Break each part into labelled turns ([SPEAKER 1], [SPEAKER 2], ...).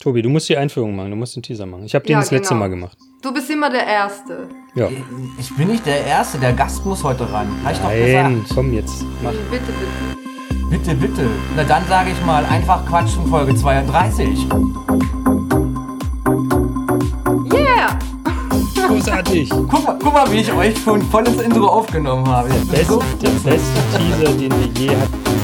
[SPEAKER 1] Tobi, du musst die Einführung machen, du musst den Teaser machen. Ich habe den
[SPEAKER 2] Ja,
[SPEAKER 1] das letzte
[SPEAKER 2] genau.
[SPEAKER 1] Mal gemacht.
[SPEAKER 2] Du bist immer der Erste.
[SPEAKER 1] Ja.
[SPEAKER 3] Ich bin nicht der Erste, der Gast muss heute ran. Hab ich doch
[SPEAKER 1] Nein,
[SPEAKER 3] gesagt.
[SPEAKER 1] komm jetzt, mach.
[SPEAKER 2] Bitte, bitte.
[SPEAKER 3] Bitte, bitte. Na dann sage ich mal, einfach quatschen, Folge 32.
[SPEAKER 2] Yeah!
[SPEAKER 1] Großartig.
[SPEAKER 3] Guck mal, guck mal, wie ich euch schon voll ins Intro aufgenommen habe.
[SPEAKER 1] Best, der beste Teaser, den wir je hatten.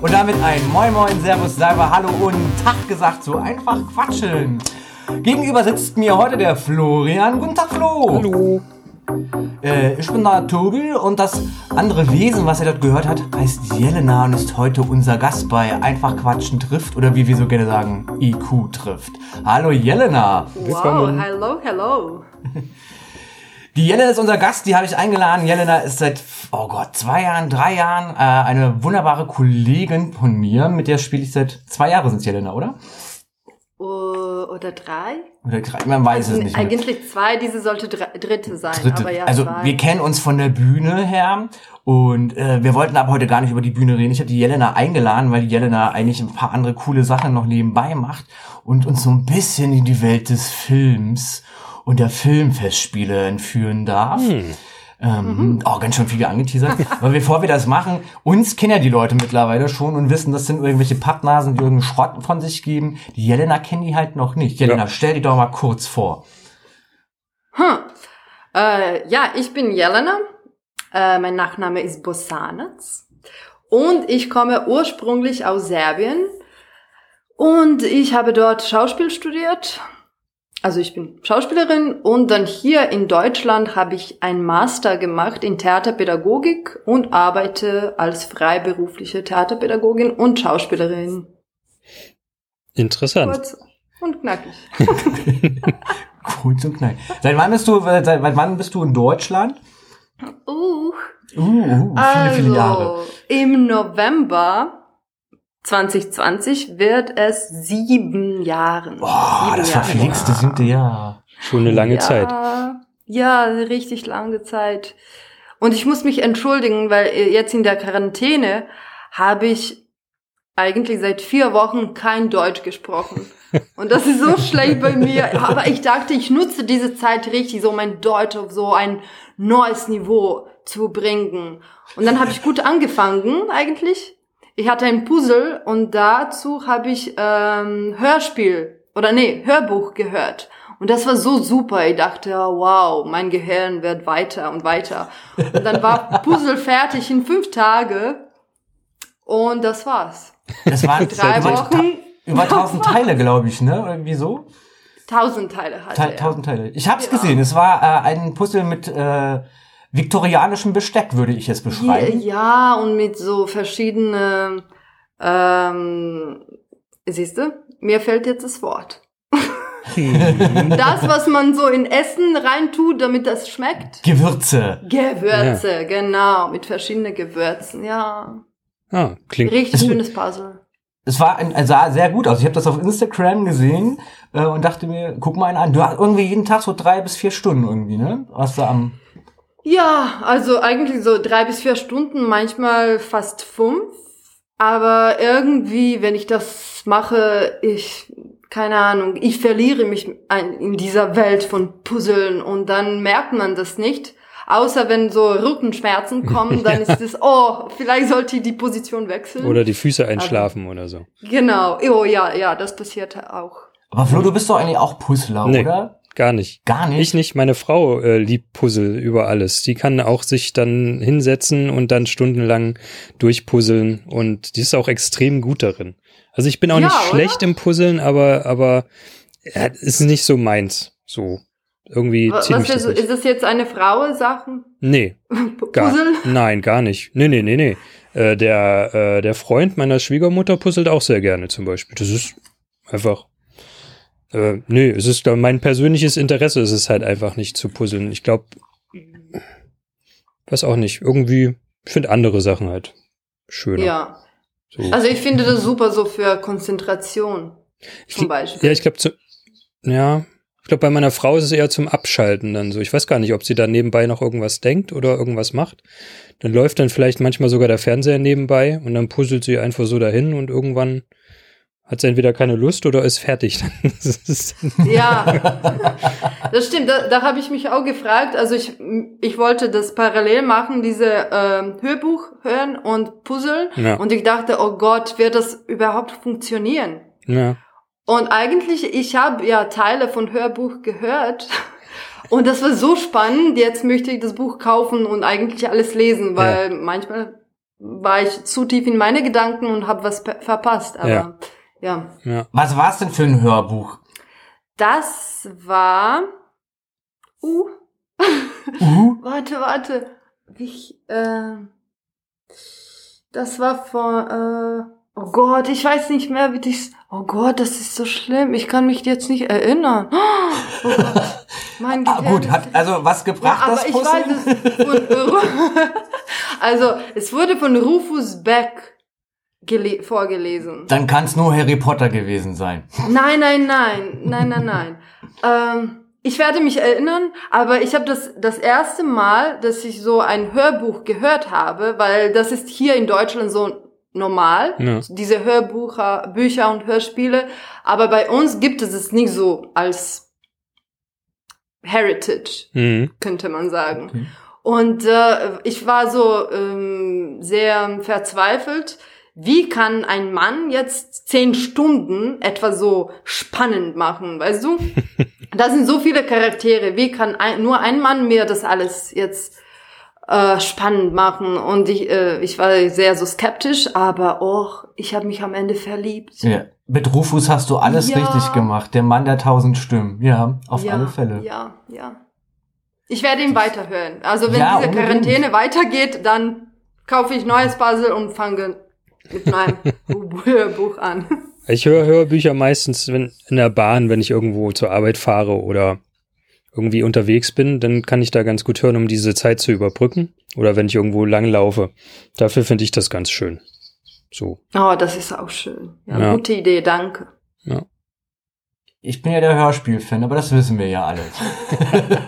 [SPEAKER 3] Und damit ein Moin Moin, Servus, Salve, Hallo und Tag gesagt, so einfach quatschen. Gegenüber sitzt mir heute der Florian. Guten Tag, Flo.
[SPEAKER 1] Hallo.
[SPEAKER 3] Äh, ich bin der Tobi und das andere Wesen, was ihr dort gehört habt, heißt Jelena und ist heute unser Gast bei Einfach Quatschen trifft oder wie wir so gerne sagen, IQ trifft. Hallo Jelena.
[SPEAKER 2] Wow, hello, hello.
[SPEAKER 3] Die Jelena ist unser Gast, die habe ich eingeladen. Jelena ist seit, oh Gott, zwei Jahren, drei Jahren äh, eine wunderbare Kollegin von mir, mit der spiele ich seit zwei Jahren sind Jelena, oder?
[SPEAKER 2] Uh, oder drei?
[SPEAKER 3] Oder drei, man weiß es nicht mehr.
[SPEAKER 2] Eigentlich zwei, diese sollte dr dritte sein.
[SPEAKER 3] Dritte.
[SPEAKER 2] Aber ja,
[SPEAKER 3] also
[SPEAKER 2] zwei.
[SPEAKER 3] wir kennen uns von der Bühne her und äh, wir wollten aber heute gar nicht über die Bühne reden. Ich habe die Jelena eingeladen, weil die Jelena eigentlich ein paar andere coole Sachen noch nebenbei macht und uns so ein bisschen in die Welt des Films und der Filmfestspiele entführen darf. Ähm, Oh, ganz schön viel angeteasert. Aber bevor wir das machen, uns kennen ja die Leute mittlerweile schon und wissen, das sind irgendwelche Pappnasen, die irgendeinen Schrott von sich geben. Die Jelena kennen die halt noch nicht. Jelena,
[SPEAKER 1] Ja.
[SPEAKER 3] stell die doch mal kurz vor.
[SPEAKER 2] Hm. Äh, ja, ich bin Jelena. Äh, mein Nachname ist Bosanac. Und ich komme ursprünglich aus Serbien. Und ich habe dort Schauspiel studiert. Also ich bin Schauspielerin und dann hier in Deutschland habe ich einen Master gemacht in Theaterpädagogik und arbeite als freiberufliche Theaterpädagogin und Schauspielerin.
[SPEAKER 1] Interessant.
[SPEAKER 2] Kurz und knackig.
[SPEAKER 3] Kurz und klein. Seit wann bist du, seit, seit wann bist du in Deutschland?
[SPEAKER 2] Uh.
[SPEAKER 3] Uh, uh viele, viele Jahre.
[SPEAKER 2] Also, im November 2020 wird es sieben Jahren.
[SPEAKER 3] Boah,
[SPEAKER 2] sieben
[SPEAKER 3] das
[SPEAKER 2] Jahre.
[SPEAKER 3] verflixte siebte Jahr.
[SPEAKER 1] Schon eine lange
[SPEAKER 2] ja,
[SPEAKER 1] Zeit.
[SPEAKER 2] Ja, eine richtig lange Zeit. Und ich muss mich entschuldigen, weil äh, jetzt in der Quarantäne habe ich eigentlich seit vier Wochen kein Deutsch gesprochen. Und das ist so schlecht bei mir. Aber ich dachte, ich nutze diese Zeit richtig, so mein Deutsch auf so ein neues Niveau zu bringen. Und dann habe ich gut angefangen eigentlich. Ich hatte ein Puzzle und dazu habe ich ähm, Hörspiel oder nee, Hörbuch gehört. Und das war so super. Ich dachte, wow, mein Gehirn wird weiter und weiter. Und dann war Puzzle fertig in fünf Tage. Und das war's.
[SPEAKER 3] Das waren
[SPEAKER 2] Drei
[SPEAKER 3] über,
[SPEAKER 2] Wochen.
[SPEAKER 3] über tausend Teile, glaube ich, ne? Oder wieso?
[SPEAKER 2] Tausend Teile hatte
[SPEAKER 3] Ta tausend Teile. Ich hab's
[SPEAKER 2] Ja.
[SPEAKER 3] gesehen. Es war äh, ein Puzzle mit äh, viktorianischem Besteck, würde ich es beschreiben.
[SPEAKER 2] Ja, und mit so verschiedenen, ähm, siehst du, mir fällt jetzt das Wort. das, was man so in Essen reintut, damit das schmeckt.
[SPEAKER 3] Gewürze.
[SPEAKER 2] Gewürze, genau, mit verschiedenen Gewürzen, ja.
[SPEAKER 1] Ah, klingt.
[SPEAKER 2] Richtig schönes Puzzle.
[SPEAKER 3] Es war ein, sah sehr gut aus. Ich habe das auf Instagram gesehen äh, und dachte mir, guck mal einen an. Du hast irgendwie jeden Tag so drei bis vier Stunden irgendwie, ne? Was du am
[SPEAKER 2] Ja, also eigentlich so drei bis vier Stunden, manchmal fast fünf. Aber irgendwie, wenn ich das mache, ich, keine Ahnung, ich verliere mich in dieser Welt von Puzzeln und dann merkt man das nicht. Außer wenn so Rückenschmerzen kommen, dann ist es, oh, vielleicht sollte ich die Position wechseln.
[SPEAKER 1] Oder die Füße einschlafen oder so.
[SPEAKER 2] genau. Oh ja, ja, das passiert auch.
[SPEAKER 3] Aber Flo, du bist doch eigentlich auch Puzzler,
[SPEAKER 1] Nee.
[SPEAKER 3] oder?
[SPEAKER 1] Gar nicht.
[SPEAKER 3] Gar nicht.
[SPEAKER 1] Ich nicht, meine Frau äh, liebt Puzzle über alles. Die kann auch sich dann hinsetzen und dann stundenlang durchpuzzeln und die ist auch extrem gut darin. Also ich bin auch
[SPEAKER 2] Ja,
[SPEAKER 1] nicht
[SPEAKER 2] oder?
[SPEAKER 1] schlecht im Puzzeln, aber aber ja, ist nicht so meins. So irgendwie
[SPEAKER 2] Was
[SPEAKER 1] das
[SPEAKER 2] ist, ist das jetzt eine Frau-Sache?
[SPEAKER 1] Nee, gar,
[SPEAKER 2] Puzzle?
[SPEAKER 1] nein, gar nicht. Nee, nee, nee, nee. Äh, der, äh, der Freund meiner Schwiegermutter puzzelt auch sehr gerne zum Beispiel. Das ist einfach. Äh, nee, es ist glaub, mein persönliches Interesse, es ist halt einfach nicht zu puzzeln. Ich glaube, weiß auch nicht. Irgendwie, ich finde andere Sachen halt schöner.
[SPEAKER 2] Ja.
[SPEAKER 1] So.
[SPEAKER 2] Also ich finde das super so für Konzentration zum Beispiel.
[SPEAKER 1] Ja, ich glaube, ja, ich glaube, bei meiner Frau ist es eher zum Abschalten dann so. Ich weiß gar nicht, ob sie da nebenbei noch irgendwas denkt oder irgendwas macht. Dann läuft dann vielleicht manchmal sogar der Fernseher nebenbei und dann puzzelt sie einfach so dahin und irgendwann hat sie entweder keine Lust oder ist fertig.
[SPEAKER 2] ja, das stimmt. Da, da habe ich mich auch gefragt. Also ich, ich wollte das parallel machen, diese ähm, Hörbuch hören und puzzeln. Ja. Und ich dachte, oh Gott, wird das überhaupt funktionieren?
[SPEAKER 1] Ja.
[SPEAKER 2] Und eigentlich, ich habe ja Teile von Hörbuch gehört. Und das war so spannend. Jetzt möchte ich das Buch kaufen und eigentlich alles lesen, weil ja. manchmal war ich zu tief in meine Gedanken und habe was verpasst. Aber ja. Ja.
[SPEAKER 3] ja. Was war es denn für ein Hörbuch?
[SPEAKER 2] Das war. Uh. uh. warte, warte. Ich, äh, das war von. Äh, oh Gott, ich weiß nicht mehr, wie ich. Oh Gott, das ist so schlimm. Ich kann mich jetzt nicht erinnern. Oh
[SPEAKER 3] Gott. Mein ah, gut, hat also was gebracht ja, aber das ich weiß es
[SPEAKER 2] von, Also, es wurde von Rufus Beck vorgelesen.
[SPEAKER 3] Dann kann es nur Harry Potter gewesen sein.
[SPEAKER 2] Nein, nein, nein, nein, nein, nein. ähm, ich werde mich erinnern, aber ich habe das das erste Mal, dass ich so ein Hörbuch gehört habe, weil das ist hier in Deutschland so normal, ja. diese Hörbücher Bücher und Hörspiele, aber bei uns gibt es es nicht so als Heritage, mhm. könnte man sagen. Okay. Und äh, ich war so ähm, sehr verzweifelt. Wie kann ein Mann jetzt zehn Stunden etwa so spannend machen, weißt du? da sind so viele Charaktere. Wie kann ein, nur ein Mann mir das alles jetzt äh, spannend machen? Und ich, äh, ich war sehr so skeptisch, aber auch ich habe mich am Ende verliebt.
[SPEAKER 3] Ja. Mit Rufus hast du alles ja. richtig gemacht. Der Mann der tausend Stimmen. Ja, auf
[SPEAKER 2] ja,
[SPEAKER 3] alle Fälle.
[SPEAKER 2] Ja, ja. Ich werde ihn weiterhören. Also wenn ja, diese Quarantäne unbedingt. weitergeht, dann kaufe ich neues Puzzle und fange mit meinem Buch an.
[SPEAKER 1] Ich höre Hörbücher meistens wenn, in der Bahn, wenn ich irgendwo zur Arbeit fahre oder irgendwie unterwegs bin, dann kann ich da ganz gut hören, um diese Zeit zu überbrücken. Oder wenn ich irgendwo lang laufe. Dafür finde ich das ganz schön. So.
[SPEAKER 2] Oh, das ist auch schön. Ja, ja. gute Idee, danke.
[SPEAKER 1] Ja.
[SPEAKER 3] Ich bin ja der Hörspielfan, aber das wissen wir ja alle.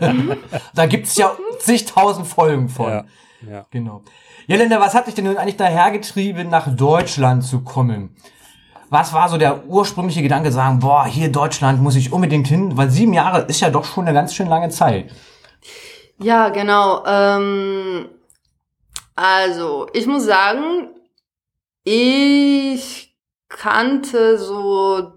[SPEAKER 3] da gibt's ja zigtausend Folgen von. Ja, ja. Genau. Jelena, was hat dich denn nun eigentlich dahergetrieben, nach Deutschland zu kommen? Was war so der ursprüngliche Gedanke, sagen, boah, hier Deutschland muss ich unbedingt hin, weil sieben Jahre ist ja doch schon eine ganz schön lange Zeit.
[SPEAKER 2] Ja, genau. Ähm, also, ich muss sagen, ich kannte so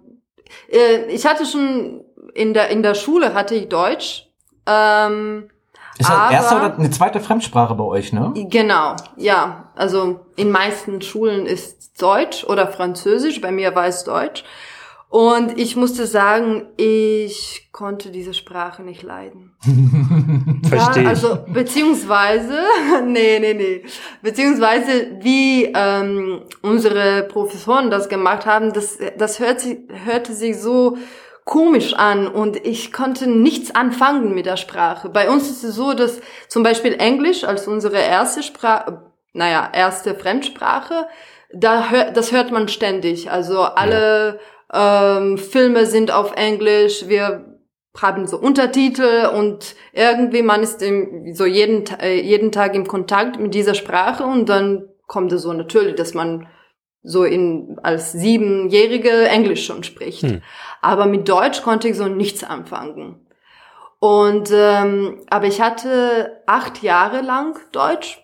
[SPEAKER 2] äh, ich hatte schon in der, in der Schule hatte ich Deutsch. Ähm,
[SPEAKER 3] ist das erste oder eine zweite Fremdsprache bei euch, ne?
[SPEAKER 2] Genau, ja. Also in meisten Schulen ist Deutsch oder Französisch. Bei mir war es Deutsch. Und ich musste sagen, ich konnte diese Sprache nicht leiden.
[SPEAKER 1] Verstehe.
[SPEAKER 2] Ja, also, beziehungsweise, nee, nee, nee. Beziehungsweise, wie ähm, unsere Professoren das gemacht haben, das, das hört hörte sich so komisch an und ich konnte nichts anfangen mit der Sprache. Bei uns ist es so, dass zum Beispiel Englisch als unsere erste Sprache, naja, erste Fremdsprache, da hört, das hört man ständig. Also alle ähm, Filme sind auf Englisch, wir haben so Untertitel und irgendwie man ist im, so jeden, äh, jeden Tag im Kontakt mit dieser Sprache und dann kommt es so natürlich, dass man so in, als Siebenjährige Englisch schon spricht. Hm. Aber mit Deutsch konnte ich so nichts anfangen. Und ähm, aber ich hatte acht Jahre lang Deutsch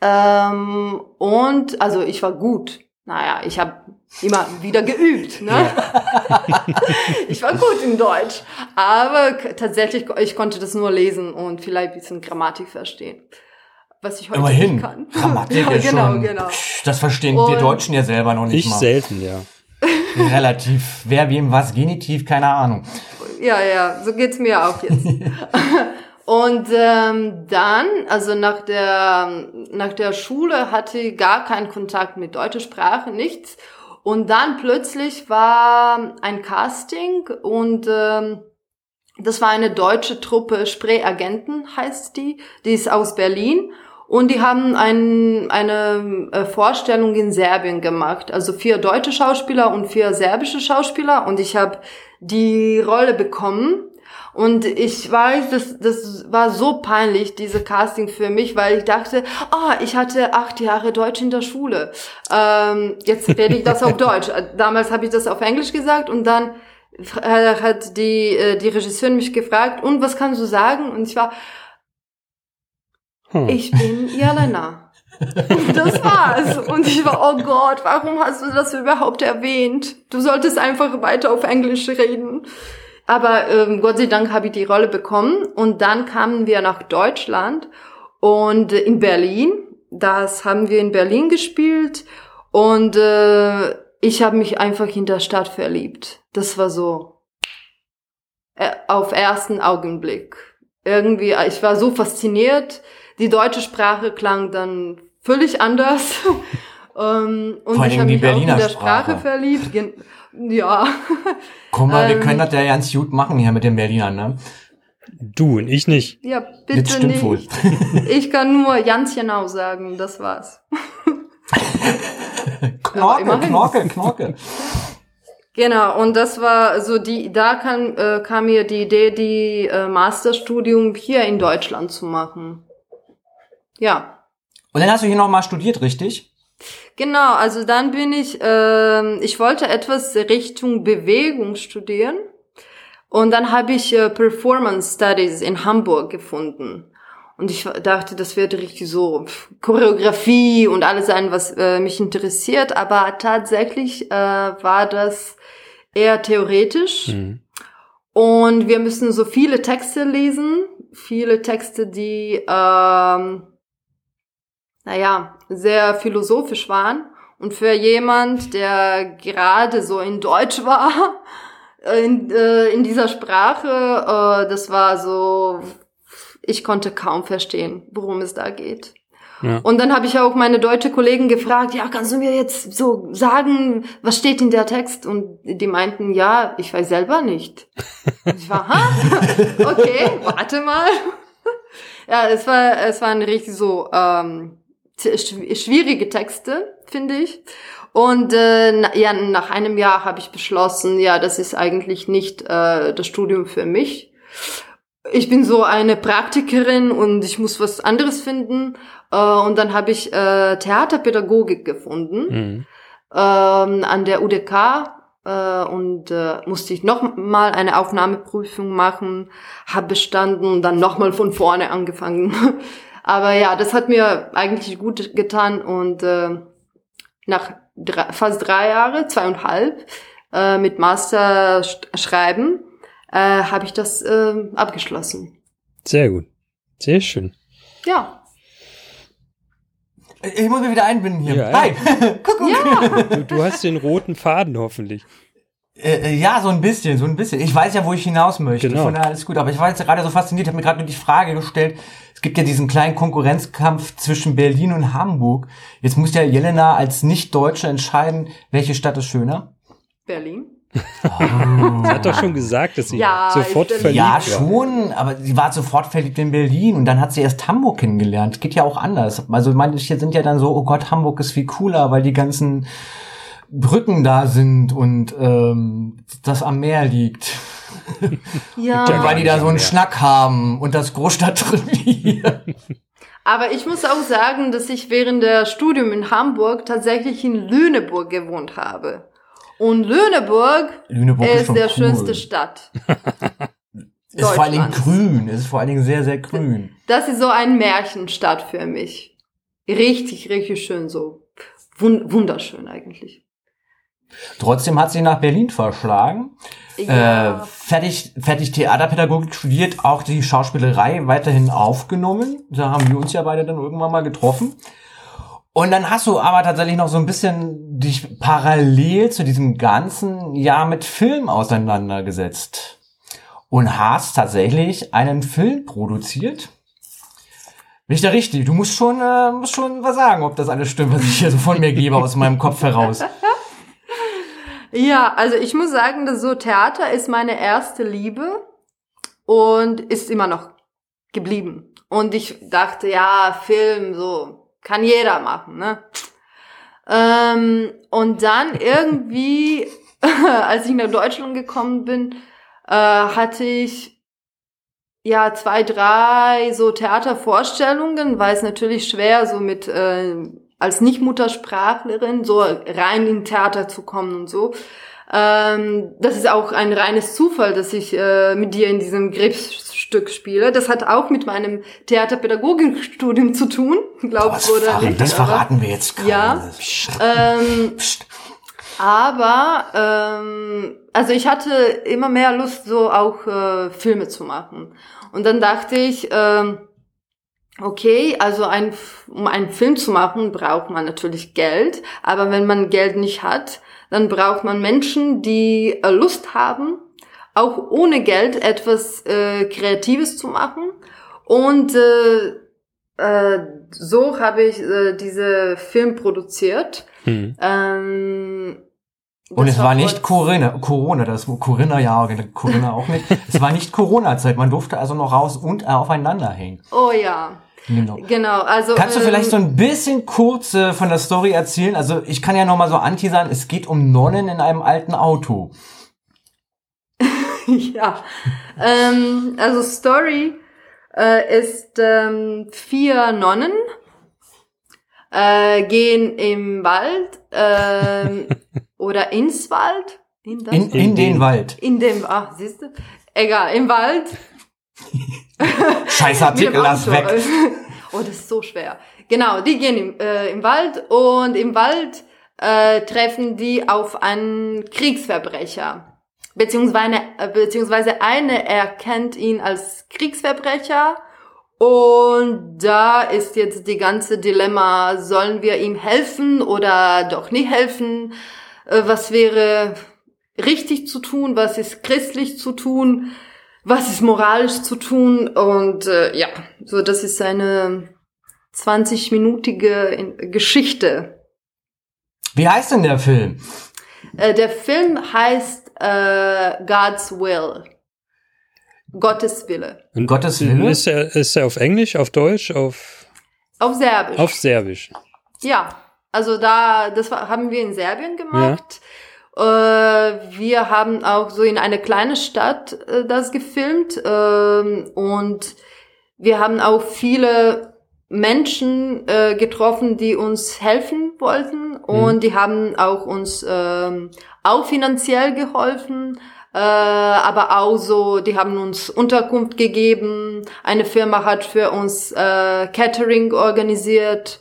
[SPEAKER 2] ähm, und also ich war gut. Naja, ich habe immer wieder geübt. Ne? Ja. ich war gut in Deutsch, aber tatsächlich, ich konnte das nur lesen und vielleicht ein bisschen Grammatik verstehen. Was ich heute
[SPEAKER 3] Immerhin.
[SPEAKER 2] nicht kann.
[SPEAKER 3] Grammatik ja, ist genau, schon, genau. Das verstehen und wir Deutschen ja selber noch nicht
[SPEAKER 1] ich mal. Ich selten, ja.
[SPEAKER 3] Relativ. Wer, wem, was, Genitiv, keine Ahnung.
[SPEAKER 2] Ja, ja, so geht's mir auch jetzt. Und ähm, dann, also nach der nach der Schule hatte ich gar keinen Kontakt mit deutscher Sprache, nichts. Und dann plötzlich war ein Casting und ähm, das war eine deutsche Truppe, Sprayagenten heißt die, die ist aus Berlin. Und die haben ein, eine äh, Vorstellung in Serbien gemacht. Also vier deutsche Schauspieler und vier serbische Schauspieler. Und ich habe die Rolle bekommen. Und ich weiß, das, das war so peinlich, diese Casting für mich, weil ich dachte, ah, ich hatte acht Jahre Deutsch in der Schule. Ähm, jetzt rede ich das auf Deutsch. Damals habe ich das auf Englisch gesagt und dann hat die, äh, die Regisseurin mich gefragt, und was kannst du sagen? Und ich war, hm. ich bin Jelena. Das war's. Und ich war, oh Gott, warum hast du das überhaupt erwähnt? Du solltest einfach weiter auf Englisch reden. Aber ähm, Gott sei Dank habe ich die Rolle bekommen und dann kamen wir nach Deutschland und äh, in Berlin. Das haben wir in Berlin gespielt und äh, ich habe mich einfach in der Stadt verliebt. Das war so äh, auf ersten Augenblick. Irgendwie, ich war so fasziniert. Die deutsche Sprache klang dann völlig anders. ähm, und
[SPEAKER 3] Vor
[SPEAKER 2] ich habe
[SPEAKER 3] die
[SPEAKER 2] mich auch in
[SPEAKER 3] Berliner
[SPEAKER 2] der
[SPEAKER 3] Sprache.
[SPEAKER 2] Sprache verliebt. Gen ja.
[SPEAKER 3] Komm mal, wir
[SPEAKER 2] Ähm,
[SPEAKER 3] können das ja ganz gut machen hier mit den Berlinern, ne?
[SPEAKER 1] Du und ich nicht.
[SPEAKER 2] Ja,
[SPEAKER 3] Das
[SPEAKER 2] bitte
[SPEAKER 3] stimmt
[SPEAKER 2] nicht.
[SPEAKER 3] wohl.
[SPEAKER 2] Ich kann nur ganz genau sagen, das war's.
[SPEAKER 3] Knorke,
[SPEAKER 2] immerhin.
[SPEAKER 3] Knorke, Knorke.
[SPEAKER 2] Genau, und das war so die, da kam, äh, kam mir die Idee, die äh, Masterstudium hier in Deutschland zu machen. Ja,
[SPEAKER 3] Und dann hast du hier nochmal studiert, richtig?
[SPEAKER 2] genau, also dann bin ich, ähm, ich wollte etwas Richtung Bewegung studieren und dann habe ich äh, Performance Studies in Hamburg gefunden. Und ich dachte, das wird richtig so Choreografie und alles sein, was äh, mich interessiert. Aber tatsächlich äh, war das eher theoretisch.
[SPEAKER 1] Mhm.
[SPEAKER 2] Und wir müssen so viele Texte lesen, viele Texte, die, ähm, naja, sehr philosophisch waren. Und für jemand, der gerade so in Deutsch war, in, äh, in dieser Sprache, äh, das war so, ich konnte kaum verstehen, worum es da geht.
[SPEAKER 1] Ja.
[SPEAKER 2] Und dann habe ich auch meine deutsche Kollegen gefragt, ja, kannst du mir jetzt so sagen, was steht in der Text? Und die meinten, ja, ich weiß selber nicht. Ich war, ha? Okay, warte mal. Ja, es war, es waren richtig so ähm, schwierige Texte, finde ich. Und äh, na, ja, nach einem Jahr habe ich beschlossen, ja, das ist eigentlich nicht äh, das Studium für mich. Ich bin so eine Praktikerin und ich muss was anderes finden. Äh, und dann habe ich äh, Theaterpädagogik gefunden
[SPEAKER 1] Mhm.
[SPEAKER 2] ähm, an der UDK äh, und äh, musste ich noch mal eine Aufnahmeprüfung machen, habe bestanden und dann noch mal von vorne angefangen. Aber ja, das hat mir eigentlich gut getan und äh, nach drei, fast drei Jahre, zweieinhalb, äh, mit Master sch- schreiben, äh, habe ich das äh, abgeschlossen.
[SPEAKER 1] Sehr gut. Sehr schön.
[SPEAKER 2] Ja.
[SPEAKER 3] Ich muss mich wieder einbinden hier.
[SPEAKER 1] Ja,
[SPEAKER 3] Hi. Kuckuck.
[SPEAKER 2] Ja.
[SPEAKER 1] Du, du hast den roten Faden hoffentlich.
[SPEAKER 3] Äh, äh, ja, so ein bisschen, so ein bisschen. Ich weiß ja, wo ich hinaus möchte.
[SPEAKER 1] Genau.
[SPEAKER 3] Von daher alles gut. Aber ich war jetzt gerade so fasziniert, habe mir gerade nur die Frage gestellt. Es gibt ja diesen kleinen Konkurrenzkampf zwischen Berlin und Hamburg. Jetzt muss ja Jelena als Nicht-Deutsche entscheiden, welche Stadt ist schöner.
[SPEAKER 2] Berlin.
[SPEAKER 1] Sie hat doch schon gesagt, dass sie
[SPEAKER 2] Ja,
[SPEAKER 1] sofort verliebt
[SPEAKER 3] Ja,
[SPEAKER 1] war.
[SPEAKER 3] schon, aber sie war sofort verliebt in Berlin und dann hat sie erst Hamburg kennengelernt. Geht ja auch anders. Also manche sind ja dann so, oh Gott, Hamburg ist viel cooler, weil die ganzen Brücken da sind und ähm, das am Meer liegt.
[SPEAKER 2] Ja.
[SPEAKER 3] Und weil die da so einen. Schnack haben und das Großstadtrevier.
[SPEAKER 2] Aber ich muss auch sagen, dass ich während der Studium in Hamburg tatsächlich in Lüneburg gewohnt habe. Und Lüneburg
[SPEAKER 3] Lüneburg
[SPEAKER 2] ist
[SPEAKER 3] schon
[SPEAKER 2] der
[SPEAKER 3] cool.
[SPEAKER 2] schönste Stadt.
[SPEAKER 3] Ist vor allen Dingen grün. Ist vor allen Dingen sehr, sehr grün.
[SPEAKER 2] Das ist so ein Märchenstadt für mich. Richtig, richtig schön so. Wun wunderschön eigentlich.
[SPEAKER 3] Trotzdem hat sie nach Berlin verschlagen.
[SPEAKER 2] Ja.
[SPEAKER 3] Äh, fertig, fertig Theaterpädagogik studiert, auch die Schauspielerei weiterhin aufgenommen. Da haben wir uns ja beide dann irgendwann mal getroffen. Und dann hast du aber tatsächlich noch so ein bisschen dich parallel zu diesem ganzen Jahr mit Film auseinandergesetzt. Und hast tatsächlich einen Film produziert. Bin ich da richtig? Du musst schon, äh, musst schon was sagen, ob das alles stimmt, was ich hier so von mir gebe aus meinem Kopf heraus.
[SPEAKER 2] Ja, also ich muss sagen, dass so Theater ist meine erste Liebe und ist immer noch geblieben. Und ich dachte, ja, Film, so, kann jeder machen, ne? Ähm, und dann irgendwie, als ich nach Deutschland gekommen bin, äh, hatte ich ja zwei, drei so Theatervorstellungen, weil es natürlich schwer so mit äh, als Nicht-Muttersprachlerin so rein in Theater zu kommen und so. Ähm, das ist auch ein reines Zufall, dass ich äh, mit dir in diesem Krebsstück spiele. Das hat auch mit meinem Theaterpädagogikstudium zu tun, glaubst du oder
[SPEAKER 3] verraten, das verraten wir jetzt gerade.
[SPEAKER 2] Ja.
[SPEAKER 3] Psst,
[SPEAKER 2] Ähm,
[SPEAKER 3] psst.
[SPEAKER 2] aber ähm, also ich hatte immer mehr Lust, so auch äh, Filme zu machen. Und dann dachte ich, ähm, okay, also ein, um einen Film zu machen, braucht man natürlich Geld. Aber wenn man Geld nicht hat, dann braucht man Menschen, die äh, Lust haben, auch ohne Geld etwas äh, Kreatives zu machen. Und äh, äh, so habe ich äh, diese Film produziert.
[SPEAKER 1] Hm.
[SPEAKER 2] Ähm,
[SPEAKER 3] Und es war nicht
[SPEAKER 2] vor-
[SPEAKER 3] Corona, Corona, das Corinna ja, Corinna auch nicht. Es war nicht Corona-Zeit, man durfte also noch raus und äh, aufeinander hängen.
[SPEAKER 2] Oh ja,
[SPEAKER 3] Genau.
[SPEAKER 2] genau. Also
[SPEAKER 3] Kannst du
[SPEAKER 2] ähm,
[SPEAKER 3] vielleicht so ein bisschen kurz äh, von der Story erzählen? Also ich kann ja noch mal so anteasern, es geht um Nonnen in einem alten Auto.
[SPEAKER 2] ja, ähm, also Story äh, ist ähm, vier Nonnen äh, gehen im Wald ähm, oder ins Wald. In,
[SPEAKER 3] in In den
[SPEAKER 1] den-
[SPEAKER 3] Wald.
[SPEAKER 2] in dem, ach, siehst du? Egal, im Wald.
[SPEAKER 3] Scheiß Artikel, lass weg.
[SPEAKER 2] Oh, das ist so schwer. Genau, die gehen im, äh, im Wald und im Wald äh, treffen die auf einen Kriegsverbrecher. Beziehungsweise, äh, beziehungsweise eine erkennt ihn als Kriegsverbrecher und da ist jetzt die ganze Dilemma, sollen wir ihm helfen oder doch nicht helfen? Äh, was wäre richtig zu tun? Was ist christlich zu tun? Was ist moralisch zu tun? Und äh, ja, so das ist eine 20-minütige In- Geschichte.
[SPEAKER 3] Wie heißt denn der Film?
[SPEAKER 2] Äh, der Film heißt äh, God's Will. Gottes Wille.
[SPEAKER 1] Und
[SPEAKER 3] Gottes Wille?
[SPEAKER 1] Ist er, ist er auf Englisch, auf Deutsch, auf,
[SPEAKER 2] Auf Serbisch.
[SPEAKER 1] auf Serbisch?
[SPEAKER 2] Ja, also da, das haben wir in Serbien gemacht. Äh, wir haben auch so in eine kleine Stadt äh, das gefilmt ähm, und wir haben auch viele Menschen äh, getroffen, die uns helfen wollten und die haben auch uns ähm, auch finanziell geholfen. Äh, aber auch so, die haben uns Unterkunft gegeben. Eine Firma hat für uns äh, Catering organisiert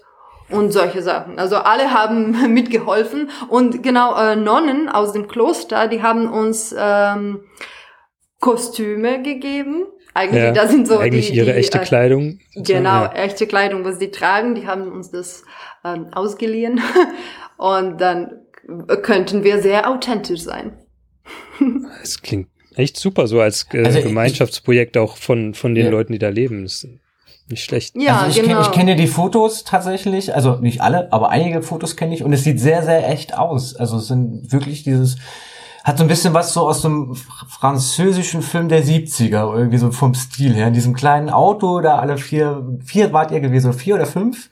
[SPEAKER 2] und solche Sachen. Also alle haben mitgeholfen und genau äh, Nonnen aus dem Kloster, die haben uns ähm, Kostüme gegeben. Eigentlich,
[SPEAKER 1] Ja,
[SPEAKER 2] da sind so
[SPEAKER 1] eigentlich
[SPEAKER 2] die,
[SPEAKER 1] ihre
[SPEAKER 2] die,
[SPEAKER 1] echte
[SPEAKER 2] äh,
[SPEAKER 1] Kleidung.
[SPEAKER 2] Genau,
[SPEAKER 1] Ja.
[SPEAKER 2] echte Kleidung, was die tragen, die haben uns das ähm, ausgeliehen und dann könnten wir sehr authentisch sein.
[SPEAKER 1] Es klingt echt super, so als äh,
[SPEAKER 3] Also ich-
[SPEAKER 1] Gemeinschaftsprojekt auch von, von den
[SPEAKER 3] Ja.
[SPEAKER 1] Leuten, die da leben. Das nicht schlecht.
[SPEAKER 2] Ja,
[SPEAKER 3] also ich,
[SPEAKER 2] genau.
[SPEAKER 3] kenn, ich kenne die Fotos tatsächlich, also nicht alle, aber einige Fotos kenne ich und es sieht sehr, sehr echt aus. Also es sind wirklich dieses, hat so ein bisschen was so aus einem fr- französischen Film der 70er, irgendwie so vom Stil her. In diesem kleinen Auto, da alle vier, vier wart ihr gewesen, vier oder fünf?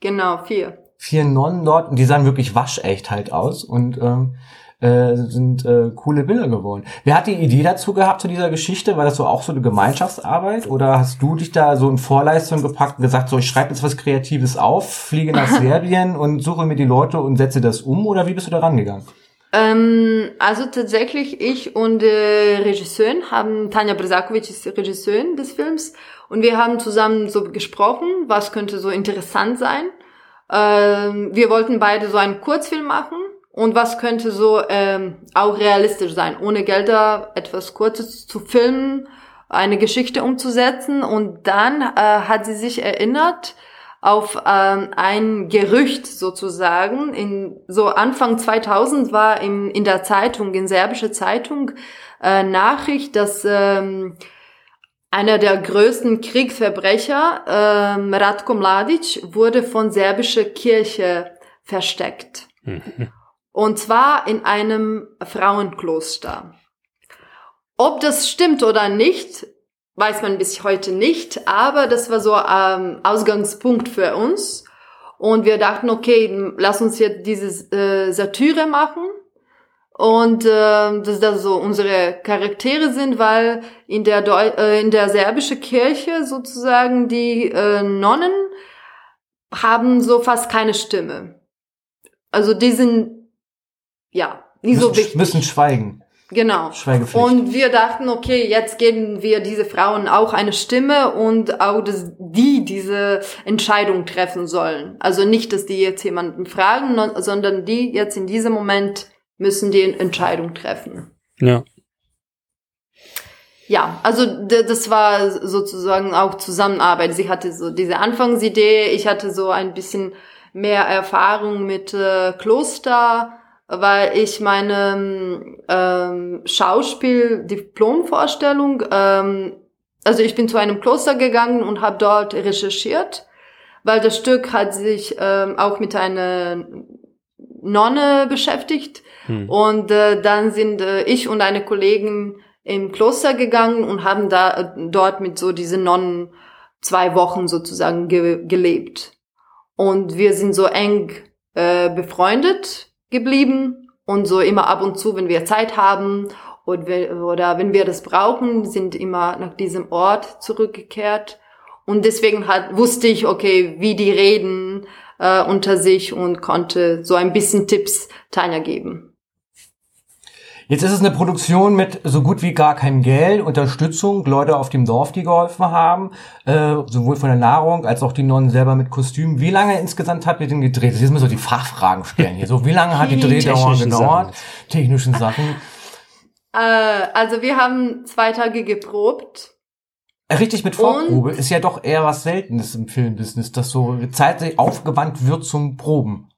[SPEAKER 2] Genau, vier.
[SPEAKER 3] Vier Nonnen dort und die sahen wirklich waschecht halt aus und ähm, äh, sind äh, coole Bilder geworden. Wer hat die Idee dazu gehabt zu dieser Geschichte? War das so auch so eine Gemeinschaftsarbeit oder hast du dich da so in Vorleistung gepackt und gesagt, so ich schreibe jetzt was Kreatives auf, fliege nach Serbien und suche mir die Leute und setze das um oder wie bist du da rangegangen?
[SPEAKER 2] Ähm, also tatsächlich, ich und äh, Regisseurin haben, Tanja Brezakovic ist Regisseurin des Films, und wir haben zusammen so gesprochen, was könnte so interessant sein. Ähm, wir wollten beide so einen Kurzfilm machen und was könnte so ähm, auch realistisch sein, ohne Gelder etwas Kurzes zu filmen, eine Geschichte umzusetzen. Und dann äh, hat sie sich erinnert, auf ähm, ein Gerücht sozusagen. In so Anfang 2000 war in, in der Zeitung, in serbischer Zeitung, äh, Nachricht, dass ähm, einer der größten Kriegsverbrecher, ähm, Ratko Mladic, wurde von serbischer Kirche versteckt. Und zwar in einem Frauenkloster. Ob das stimmt oder nicht, weiß man bis heute nicht, aber das war so ähm, Ausgangspunkt für uns. Und wir dachten, okay, lass uns jetzt diese äh, Satire machen Und äh, dass das so unsere Charaktere sind, weil in der Deu äh, in der serbische Kirche sozusagen die äh, Nonnen haben so fast keine Stimme. Also die sind ja nicht so
[SPEAKER 3] müssen,
[SPEAKER 2] wichtig.
[SPEAKER 3] müssen schweigen.
[SPEAKER 2] Genau. Und wir dachten, okay, jetzt geben wir diese Frauen auch eine Stimme und auch, dass die diese Entscheidung treffen sollen. Also nicht, dass die jetzt jemanden fragen, sondern die jetzt in diesem Moment müssen die Entscheidung treffen.
[SPEAKER 1] Ja.
[SPEAKER 2] Ja, also das war sozusagen auch Zusammenarbeit. Sie hatte so diese Anfangsidee, ich hatte so ein bisschen mehr Erfahrung mit äh, Kloster, weil ich meine ähm, Schauspiel-Diplomvorstellung, ähm, also ich bin zu einem Kloster gegangen und habe dort recherchiert, weil das Stück hat sich ähm, auch mit einer Nonne beschäftigt
[SPEAKER 1] Hm.
[SPEAKER 2] und äh, dann sind äh, ich und eine Kollegin im Kloster gegangen und haben da äh, dort mit so diesen Nonnen zwei Wochen sozusagen ge gelebt. Und wir sind so eng äh, befreundet geblieben und so immer ab und zu, wenn wir Zeit haben und oder wenn wir das brauchen, sind immer nach diesem Ort zurückgekehrt. Und deswegen hat, wusste ich, okay, wie die reden äh, unter sich und konnte so ein bisschen Tipps Tanja geben.
[SPEAKER 3] Jetzt ist es eine Produktion mit so gut wie gar keinem Geld, Unterstützung, Leute auf dem Dorf, die geholfen haben, äh, sowohl von der Nahrung als auch die Nonnen selber mit Kostümen. Wie lange insgesamt habt ihr denn gedreht? Jetzt müssen wir so die Fachfragen stellen hier. So, wie lange hat die Drehdauer gedauert? Technischen Sachen.
[SPEAKER 2] Äh, also wir haben zwei Tage geprobt.
[SPEAKER 3] Richtig mit Vorprobe ist ja doch eher was Seltenes im Filmbusiness, dass so Zeit aufgewandt wird zum Proben.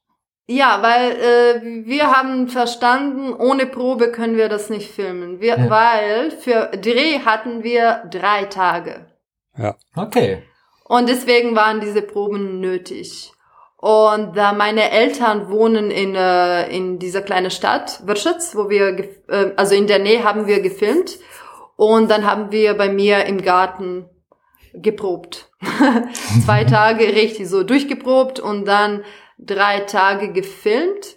[SPEAKER 2] Ja, weil äh, wir haben verstanden, ohne Probe können wir das nicht filmen. Wir,
[SPEAKER 3] Ja.
[SPEAKER 2] Weil für Dreh hatten wir drei Tage.
[SPEAKER 3] Okay.
[SPEAKER 2] Und deswegen waren diese Proben nötig. Und da meine Eltern wohnen in, äh, in dieser kleinen Stadt, Wirschitz, wo wir, äh, also in der Nähe haben wir gefilmt. Und dann haben wir bei mir im Garten geprobt. Zwei Tage richtig so durchgeprobt und dann drei Tage gefilmt.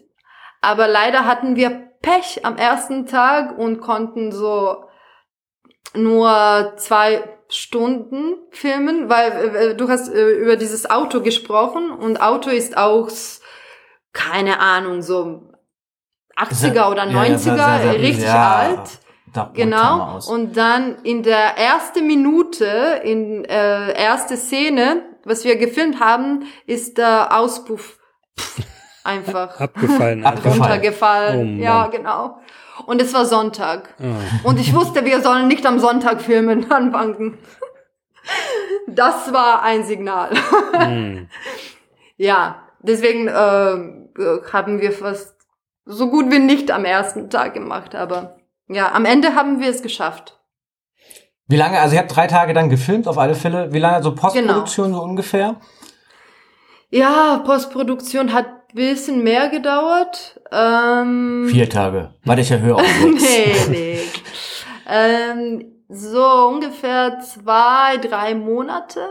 [SPEAKER 2] Aber leider hatten wir Pech am ersten Tag und konnten so nur zwei Stunden filmen, weil äh, du hast äh, über dieses Auto gesprochen und Auto ist auch, keine Ahnung, so 80er oder
[SPEAKER 3] Ja, ja,
[SPEAKER 2] 90er,
[SPEAKER 3] sehr, sehr, sehr,
[SPEAKER 2] richtig
[SPEAKER 3] ja,
[SPEAKER 2] alt. Genau. Und dann in der ersten Minute, in äh, erste Szene, was wir gefilmt haben, ist der Auspuff einfach
[SPEAKER 1] Abgefallen. einfach.
[SPEAKER 3] Abgefallen.
[SPEAKER 2] runtergefallen.
[SPEAKER 1] Oh
[SPEAKER 2] ja, genau. Und es war Sonntag.
[SPEAKER 1] Ah.
[SPEAKER 2] Und ich wusste, wir sollen nicht am Sonntag filmen anfangen. Das war ein Signal.
[SPEAKER 1] Hm.
[SPEAKER 2] Ja, deswegen äh, äh, haben wir fast so gut wie nicht am ersten Tag gemacht, aber ja, am Ende haben wir es geschafft.
[SPEAKER 3] Wie lange, also ihr habt drei Tage dann gefilmt, auf alle Fälle. Wie lange, so
[SPEAKER 2] Genau.
[SPEAKER 3] Postproduktion so ungefähr?
[SPEAKER 2] Ja, Postproduktion hat ein bisschen mehr gedauert. Ähm,
[SPEAKER 3] Vier Tage. Warte, ich erhöhe auf
[SPEAKER 2] nee, nee. ähm, so ungefähr zwei, drei Monate.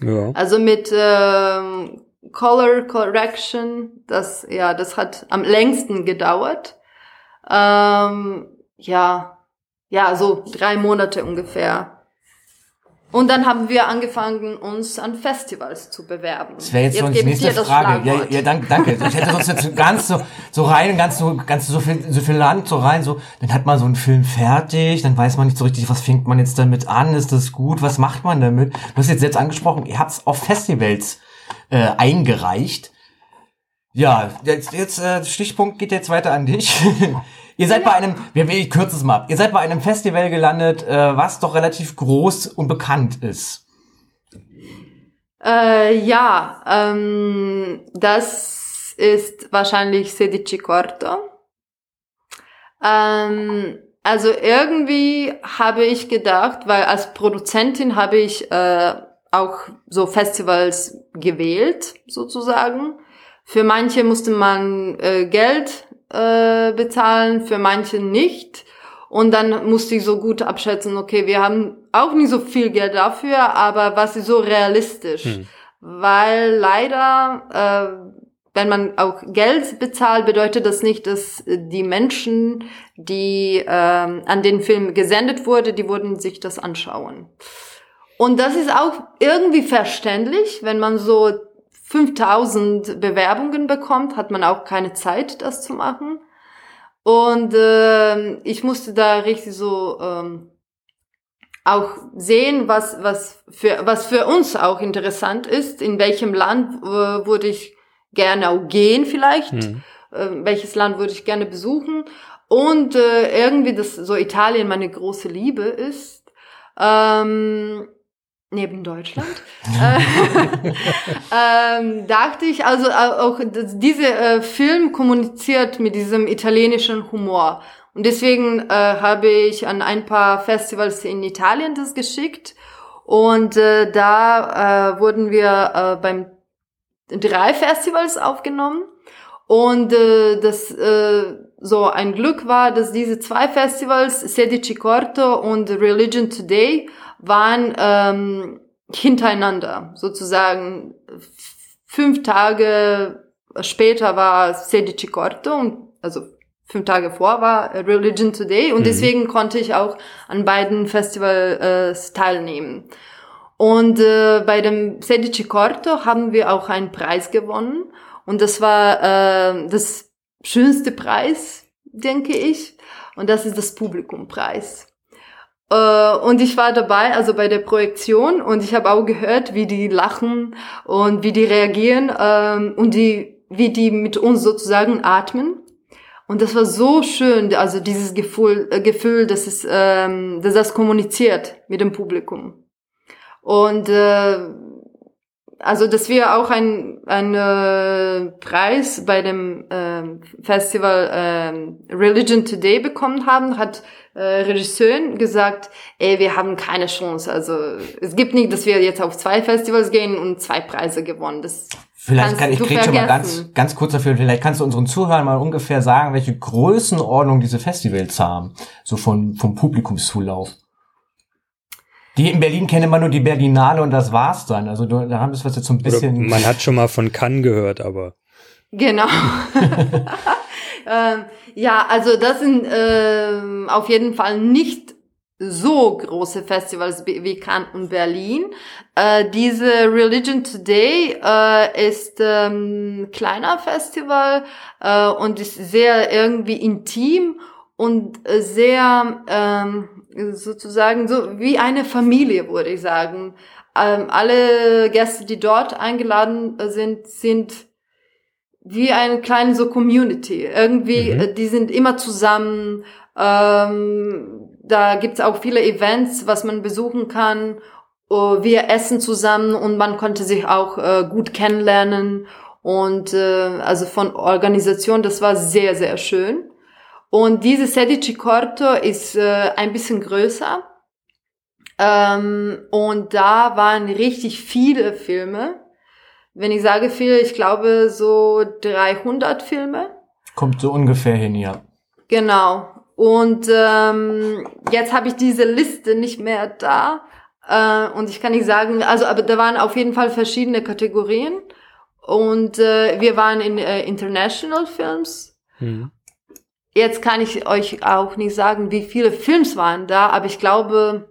[SPEAKER 1] Ja.
[SPEAKER 2] Also mit ähm, Color Correction, das ja, das hat am längsten gedauert. Ähm, ja, ja, so drei Monate ungefähr. Und dann haben wir angefangen, uns an Festivals zu bewerben.
[SPEAKER 3] Das wäre jetzt, noch die nächste Frage. Ja, ja, danke, danke. Ich hätte sonst jetzt ganz so, so rein, ganz so, ganz so viel, so viel Land so rein, so, dann hat man so einen Film fertig, dann weiß man nicht so richtig, was fängt man jetzt damit an, ist das gut, was macht man damit? Du hast jetzt selbst angesprochen, ihr habt's auf Festivals äh, eingereicht. Ja, jetzt, jetzt äh, Stichpunkt geht jetzt weiter an dich. ihr seid bei einem, wir, ich kürze es mal ab, ihr seid bei einem Festival gelandet, äh, was doch relativ groß und bekannt ist.
[SPEAKER 2] Äh, ja, ähm, das ist wahrscheinlich Sedici Quarto. Ähm, also irgendwie habe ich gedacht, weil als Produzentin habe ich äh, auch so Festivals gewählt, sozusagen. Für manche musste man äh, Geld äh, bezahlen, für manche nicht. Und dann musste ich so gut abschätzen, okay, wir haben auch nicht so viel Geld dafür, aber was ist so realistisch?
[SPEAKER 1] Hm.
[SPEAKER 2] Weil leider äh, wenn man auch Geld bezahlt, bedeutet das nicht, dass die Menschen, die ähm, an den Film gesendet wurde, die würden sich das anschauen. Und das ist auch irgendwie verständlich, wenn man so 5000 Bewerbungen bekommt, hat man auch keine Zeit, das zu machen. Und äh, ich musste da richtig so ähm, auch sehen, was, was, für, was für uns auch interessant ist, in welchem Land äh, würde ich gerne auch gehen vielleicht, mhm. äh, welches Land würde ich gerne besuchen. Und äh, irgendwie, dass so Italien meine große Liebe ist. Ähm, neben Deutschland, äh, ähm, dachte ich, also äh, auch dieser äh, Film kommuniziert mit diesem italienischen Humor. Und deswegen äh, habe ich an ein paar Festivals in Italien das geschickt. Und äh, da äh, wurden wir äh, beim drei Festivals aufgenommen. Und äh, das äh, so ein Glück war, dass diese zwei Festivals, Sedici Corto und Religion Today, waren ähm, hintereinander, sozusagen fünf Tage später war Sedici Corto und also fünf Tage vor war Religion Today und mhm. deswegen konnte ich auch an beiden Festivals äh, teilnehmen. Und äh, bei dem Sedici Corto haben wir auch einen Preis gewonnen und das war äh, das schönste Preis, denke ich. Und das ist das Publikumpreis. Äh, und ich war dabei, also bei der Projektion, und ich habe auch gehört, wie die lachen und wie die reagieren ähm, und die, wie die mit uns sozusagen atmen. Und das war so schön, also dieses Gefühl, äh, Gefühl, dass es, ähm, dass das kommuniziert mit dem Publikum. Und äh, also, dass wir auch ein, ein äh, Preis bei dem äh, Festival äh, Religion Today bekommen haben, hat äh, Regisseur gesagt, ey, wir haben keine Chance. Also es gibt nicht, dass wir jetzt auf zwei Festivals gehen und zwei Preise gewonnen. Das
[SPEAKER 3] Vielleicht kann ich krieg schon mal ganz, ganz kurz dafür, vielleicht kannst du unseren Zuhörern mal ungefähr sagen, welche Größenordnung diese Festivals haben, so von, vom Publikumszulauf. Die in Berlin kennen immer nur die Berlinale und das war's dann. Also da haben wir es jetzt so ein bisschen.
[SPEAKER 1] Oder man hat schon mal von Cannes gehört, aber.
[SPEAKER 2] Genau. ähm, ja, also das sind ähm, auf jeden Fall nicht so große Festivals wie Cannes und Berlin. Äh, diese Religion Today äh, ist ähm, kleiner Festival äh, und ist sehr irgendwie intim und sehr ähm, sozusagen so wie eine Familie, würde ich sagen. Ähm, alle Gäste, die dort eingeladen sind, sind wie eine kleine so Community. Irgendwie, mhm. Äh, die sind immer zusammen. Ähm, da gibt's auch viele Events, was man besuchen kann. Uh, wir essen zusammen und man konnte sich auch äh, gut kennenlernen. Und äh, also von Organisation, das war sehr, sehr schön. Und diese Sedici Corto ist äh, ein bisschen größer. Ähm, und da waren richtig viele Filme. Wenn ich sage viel, ich glaube so 300 Filme.
[SPEAKER 3] Kommt so ungefähr hin, ja.
[SPEAKER 2] Genau. Und ähm, jetzt habe ich diese Liste nicht mehr da. Äh, und ich kann nicht sagen, also aber da waren auf jeden Fall verschiedene Kategorien. Und äh, wir waren in äh, International Films. Mhm. Jetzt kann ich euch auch nicht sagen, wie viele Films waren da, aber ich glaube,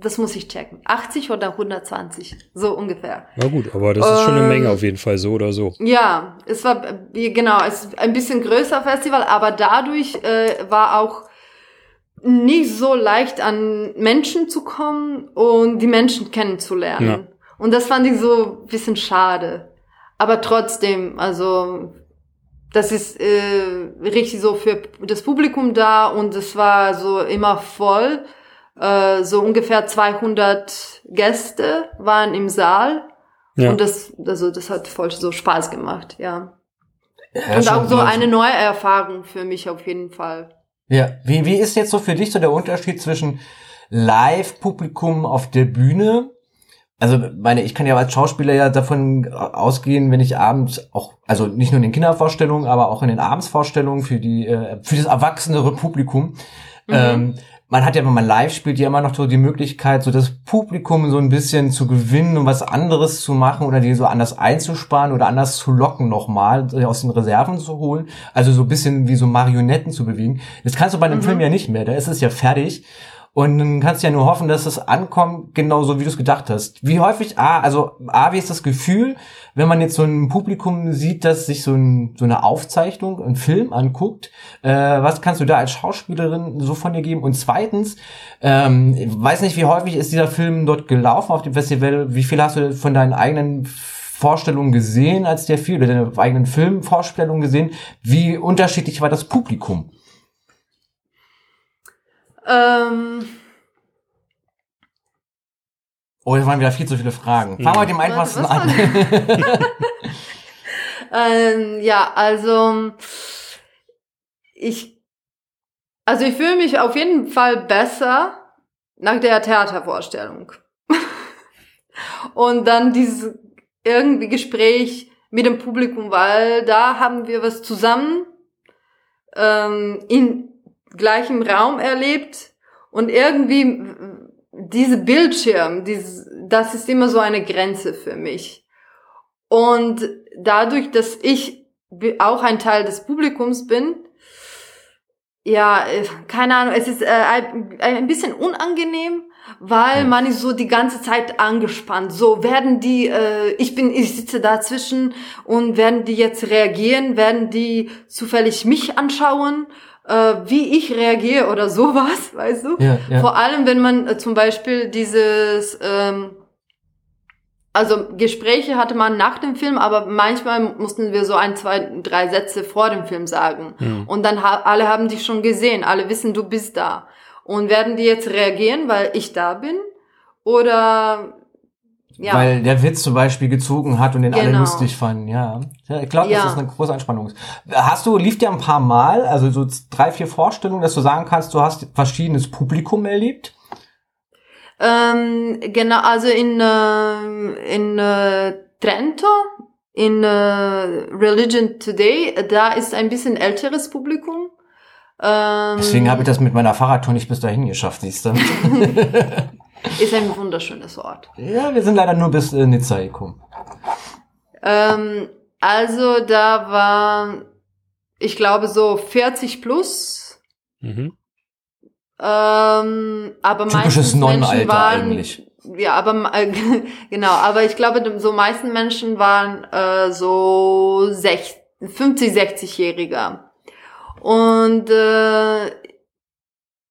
[SPEAKER 2] das muss ich checken. 80 oder 120, so ungefähr.
[SPEAKER 1] Na gut, aber das ist schon eine Menge auf jeden Fall, so oder so.
[SPEAKER 2] Ja, es war, genau, es ist ein bisschen größer Festival, aber dadurch äh, war auch nicht so leicht an Menschen zu kommen und die Menschen kennenzulernen. Ja. Und das fand ich so ein bisschen schade. Aber trotzdem, also das ist äh, richtig so für das Publikum da und es war so immer voll. Äh, so ungefähr 200 Gäste waren im Saal ja. und das also das hat voll so Spaß gemacht, ja. ja und auch so eine neue Erfahrung für mich auf jeden Fall.
[SPEAKER 3] Ja, wie wie ist jetzt so für dich so der Unterschied zwischen Live-Publikum auf der Bühne also meine, ich kann ja als Schauspieler ja davon ausgehen, wenn ich abends auch, also nicht nur in den Kindervorstellungen, aber auch in den Abendsvorstellungen für die, äh, für das erwachsenere Publikum, mhm. ähm, man hat ja, wenn man live spielt, ja immer noch so die Möglichkeit, so das Publikum so ein bisschen zu gewinnen und was anderes zu machen oder die so anders einzusparen oder anders zu locken nochmal, aus den Reserven zu holen. Also so ein bisschen wie so Marionetten zu bewegen. Das kannst du bei einem
[SPEAKER 2] Mhm.
[SPEAKER 3] Film ja nicht mehr, da ist es ja fertig. Und dann kannst du ja nur hoffen, dass es ankommt, genauso wie du es gedacht hast. Wie häufig, A, also A, wie ist das Gefühl, wenn man jetzt so ein Publikum sieht, das sich so, ein, so eine Aufzeichnung, einen Film anguckt, äh, was kannst du da als Schauspielerin so von dir geben? Und zweitens, ähm, weiß nicht, wie häufig ist dieser Film dort gelaufen auf dem Festival? Wie viel hast du von deinen eigenen Vorstellungen gesehen als der Film, oder deine eigenen Filmvorstellungen gesehen? Wie unterschiedlich war das Publikum?
[SPEAKER 2] Ähm,
[SPEAKER 3] Oh, jetzt waren wieder viel zu viele Fragen. Fangen wir mit dem einfachsten an.
[SPEAKER 2] ähm, ja, also ich, also ich fühle mich auf jeden Fall besser nach der Theatervorstellung. Und dann dieses irgendwie Gespräch mit dem Publikum, weil da haben wir was zusammen ähm, in gleichem Raum erlebt und irgendwie diese Bildschirm, dieses, das ist immer so eine Grenze für mich. Und dadurch, dass ich auch ein Teil des Publikums bin, ja, äh, keine Ahnung, es ist äh, ein, bisschen unangenehm, weil man ist so die ganze Zeit angespannt. So werden die, äh, ich bin, ich sitze dazwischen und werden die jetzt reagieren, werden die zufällig mich anschauen, äh, wie ich reagiere oder sowas, weißt du?
[SPEAKER 3] Ja, ja.
[SPEAKER 2] Vor allem, wenn man äh, zum Beispiel dieses, ähm, also Gespräche hatte man nach dem Film, aber manchmal mussten wir so ein, zwei, drei Sätze vor dem Film sagen.
[SPEAKER 1] Hm.
[SPEAKER 2] Und dann ha alle haben dich schon gesehen, alle wissen, du bist da. Und werden die jetzt reagieren, weil ich da bin? Oder ja,
[SPEAKER 3] Weil der Witz zum Beispiel gezogen hat und den alle
[SPEAKER 2] Genau.
[SPEAKER 3] lustig fanden, ja. ich glaube,
[SPEAKER 2] Ja.
[SPEAKER 3] dass das eine große Anspannung ist. Hast du, lief dir ein paar Mal, also so drei, vier Vorstellungen, dass du sagen kannst, du hast verschiedenes Publikum erlebt?
[SPEAKER 2] ähm, genau, also in, ähm, in äh, Trento, in äh, Religion Today, da ist ein bisschen älteres Publikum. Ähm,
[SPEAKER 3] Deswegen habe ich das mit meiner Fahrradtour nicht bis dahin geschafft, siehst du.
[SPEAKER 2] Ist ein wunderschönes Ort.
[SPEAKER 3] ja, wir sind leider nur bis äh, Nizza gekommen.
[SPEAKER 2] Ähm, also da war, ich glaube, so 40 plus.
[SPEAKER 1] Mhm.
[SPEAKER 2] Ähm, aber
[SPEAKER 3] Typisches Nonnenalter
[SPEAKER 2] waren,
[SPEAKER 3] eigentlich.
[SPEAKER 2] Ja, aber äh, genau, aber ich glaube, so meisten Menschen waren äh, so sech, 50, 60-Jähriger. Und äh,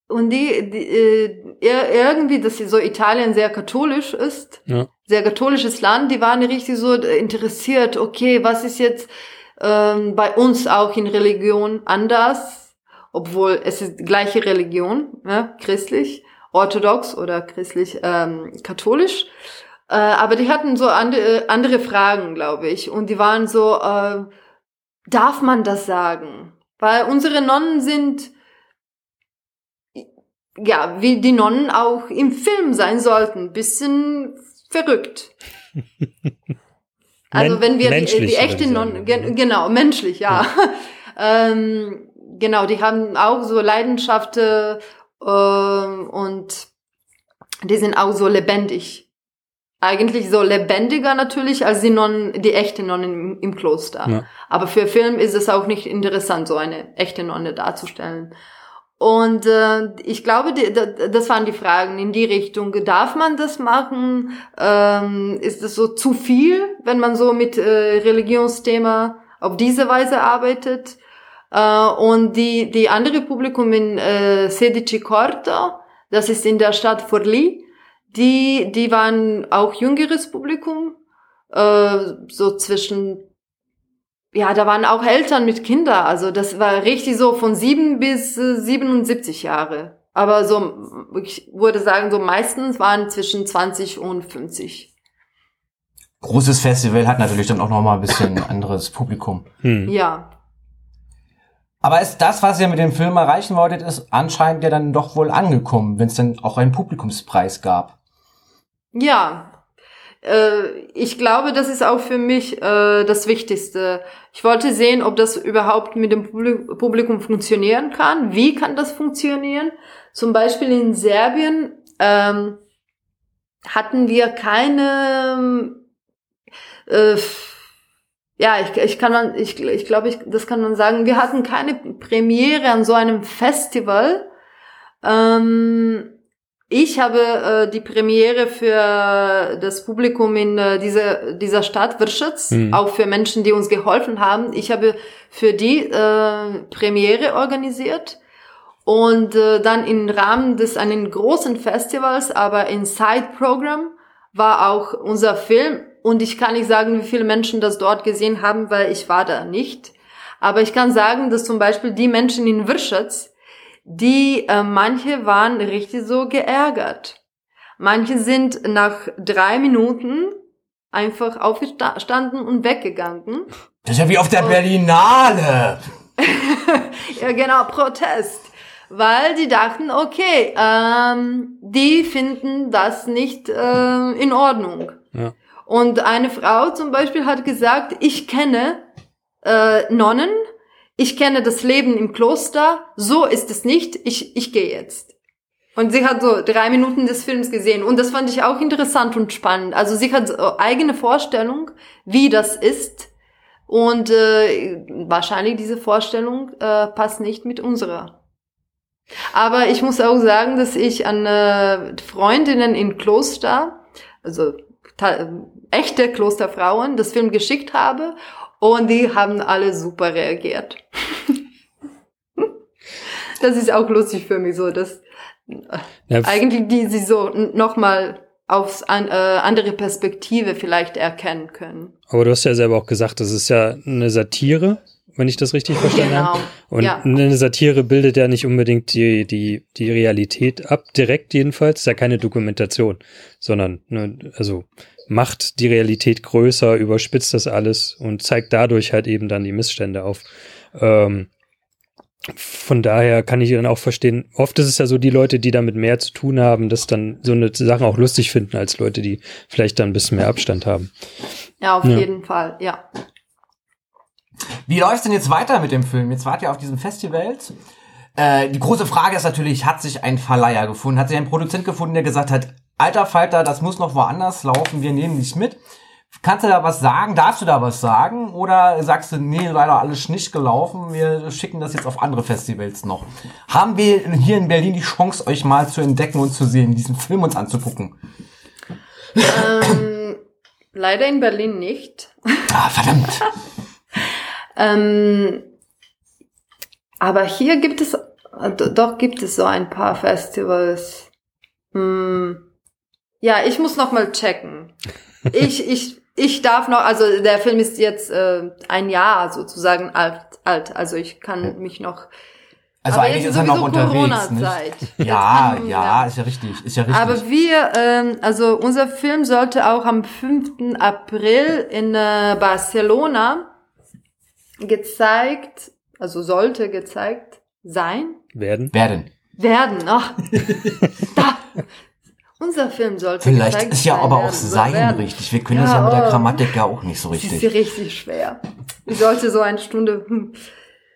[SPEAKER 2] und die, die äh, ir- irgendwie, dass so Italien sehr katholisch ist,
[SPEAKER 1] Ja.
[SPEAKER 2] sehr katholisches Land, die waren richtig so interessiert, okay, was ist jetzt ähm, bei uns auch in Religion anders, obwohl es ist die gleiche Religion, ne, christlich, orthodox oder christlich ähm, katholisch. Äh, aber die hatten so andere, andere Fragen, glaube ich. Und die waren so, äh, darf man das sagen? Weil unsere Nonnen sind ja, wie die Nonnen auch im Film sein sollten. Bisschen verrückt. Also wenn wir die, die echte Nonnen, gen genau, menschlich, ja. ähm, genau, die haben auch so Leidenschaft äh, und die sind auch so lebendig. Eigentlich so lebendiger natürlich als die Nonnen, die echte Nonnen im, im Kloster.
[SPEAKER 1] Ja.
[SPEAKER 2] Aber für Film ist es auch nicht interessant, so eine echte Nonne darzustellen. Und äh, ich glaube, die, da- das waren die Fragen in die Richtung. Darf man das machen? Ähm, ist es so zu viel, wenn man so mit äh, Religionsthema auf diese Weise arbeitet? Äh, und die, die andere Publikum in äh, Sedici Corto, das ist in der Stadt Forlì, die, die waren auch jüngeres Publikum, äh, so zwischen ja, da waren auch Eltern mit Kindern. Also das war richtig so von sieben bis äh, 77 Jahre. Aber so, ich würde sagen, so meistens waren zwischen 20 und 50.
[SPEAKER 3] Großes Festival hat natürlich dann auch noch mal ein bisschen anderes Publikum.
[SPEAKER 1] Hm.
[SPEAKER 2] Ja.
[SPEAKER 3] Aber ist das, was ihr mit dem Film erreichen wolltet, ist anscheinend ja dann doch wohl angekommen, wenn es dann auch einen Publikumspreis gab.
[SPEAKER 2] Ja. Äh, ich glaube, das ist auch für mich äh, das Wichtigste. Ich wollte sehen, ob das überhaupt mit dem Publi- Publikum funktionieren kann. Wie kann das funktionieren? Zum Beispiel in Serbien ähm, hatten wir keine äh, ja, ich, ich kann man, ich, ich glaube, ich, das kann man sagen. Wir hatten keine Premiere an so einem Festival. Ähm, ich habe äh, die Premiere für das Publikum in äh, dieser, dieser Stadt Wirschitz,
[SPEAKER 1] Mhm.
[SPEAKER 2] auch für Menschen, die uns geholfen haben. Ich habe für die äh, Premiere organisiert und äh, dann im Rahmen des einen großen Festivals, aber in Side-Program war auch unser Film und ich kann nicht sagen, wie viele Menschen das dort gesehen haben, weil ich war da nicht. Aber ich kann sagen, dass zum Beispiel die Menschen in Wirschitz, die äh, manche waren richtig so geärgert. Manche sind nach drei Minuten einfach aufgestanden und weggegangen.
[SPEAKER 3] Das ist ja wie auf der Berlinale.
[SPEAKER 2] Ja, genau, Protest. Weil die dachten, okay, ähm, die finden das nicht äh, in Ordnung.
[SPEAKER 1] Ja.
[SPEAKER 2] Und eine Frau zum Beispiel hat gesagt, ich kenne äh, Nonnen, ich kenne das Leben im Kloster, so ist es nicht, ich, ich gehe jetzt. Und sie hat so drei Minuten des Films gesehen und das fand ich auch interessant und spannend. Also sie hat so eigene Vorstellung, wie das ist und äh, wahrscheinlich diese Vorstellung äh, passt nicht mit unserer. Aber ich muss auch sagen, dass ich an äh, Freundinnen in Kloster, also ta- echte Klosterfrauen, das Film geschickt habe und die haben alle super reagiert. das ist auch lustig für mich so, dass
[SPEAKER 1] Ja,
[SPEAKER 2] eigentlich die sie so nochmal aufs an, äh, andere Perspektive vielleicht erkennen können.
[SPEAKER 1] aber du hast ja selber auch gesagt, das ist ja eine Satire, wenn ich das richtig verstanden habe.
[SPEAKER 2] Genau.
[SPEAKER 1] Und
[SPEAKER 2] ja.
[SPEAKER 1] eine Satire bildet ja nicht unbedingt die, die, die Realität ab, direkt jedenfalls. Ist ja keine Dokumentation, sondern, ne, also macht die Realität größer, überspitzt das alles und zeigt dadurch halt eben dann die Missstände auf. Ähm, von daher kann ich dann auch verstehen, oft ist es ja so, die Leute, die damit mehr zu tun haben, das dann so eine Sache auch lustig finden, als Leute, die vielleicht dann ein bisschen mehr Abstand haben.
[SPEAKER 2] Ja, auf
[SPEAKER 1] Ja.
[SPEAKER 2] jeden Fall, ja.
[SPEAKER 3] Wie läuft's denn jetzt weiter mit dem Film? Jetzt wart ihr auf diesem Festival. Äh, die große Frage ist natürlich, hat sich ein Verleiher gefunden? Hat sich ein Produzent gefunden, der gesagt hat, alter Falter, das muss noch woanders laufen, wir nehmen dich mit? Kannst du da was sagen? Darfst du da was sagen? Oder sagst du, nee, leider alles nicht gelaufen, wir schicken das jetzt auf andere Festivals noch? Haben wir hier in Berlin die Chance, euch mal zu entdecken und zu sehen, diesen Film uns anzugucken?
[SPEAKER 2] ähm, leider in Berlin nicht.
[SPEAKER 3] Ah, verdammt.
[SPEAKER 2] Ähm, aber hier gibt es, äh, do- doch gibt es so ein paar Festivals. Hm. Ja, ich muss noch mal checken. Ich, ich, ich darf noch, also der Film ist jetzt äh, ein Jahr sozusagen alt, alt. Also ich kann mich noch.
[SPEAKER 3] Also
[SPEAKER 2] aber
[SPEAKER 3] eigentlich
[SPEAKER 2] jetzt
[SPEAKER 3] ist er noch
[SPEAKER 2] sowieso
[SPEAKER 3] unterwegs, nicht? Ja,
[SPEAKER 2] kann-
[SPEAKER 3] ja, ist ja richtig, ist ja richtig.
[SPEAKER 2] Aber wir, ähm, also unser Film sollte auch am 5. April in äh, Barcelona gezeigt, also sollte gezeigt sein,
[SPEAKER 1] Werden.
[SPEAKER 3] werden.
[SPEAKER 2] werden. Ach, da. Unser Film sollte
[SPEAKER 3] Vielleicht ist ja aber auch sein
[SPEAKER 2] werden.
[SPEAKER 3] richtig. Wir können
[SPEAKER 2] Ja,
[SPEAKER 3] das ja mit der
[SPEAKER 2] oh.
[SPEAKER 3] Grammatik ja auch nicht so
[SPEAKER 2] Das ist
[SPEAKER 3] richtig.
[SPEAKER 2] richtig schwer. Ich sollte so eine Stunde. Hm.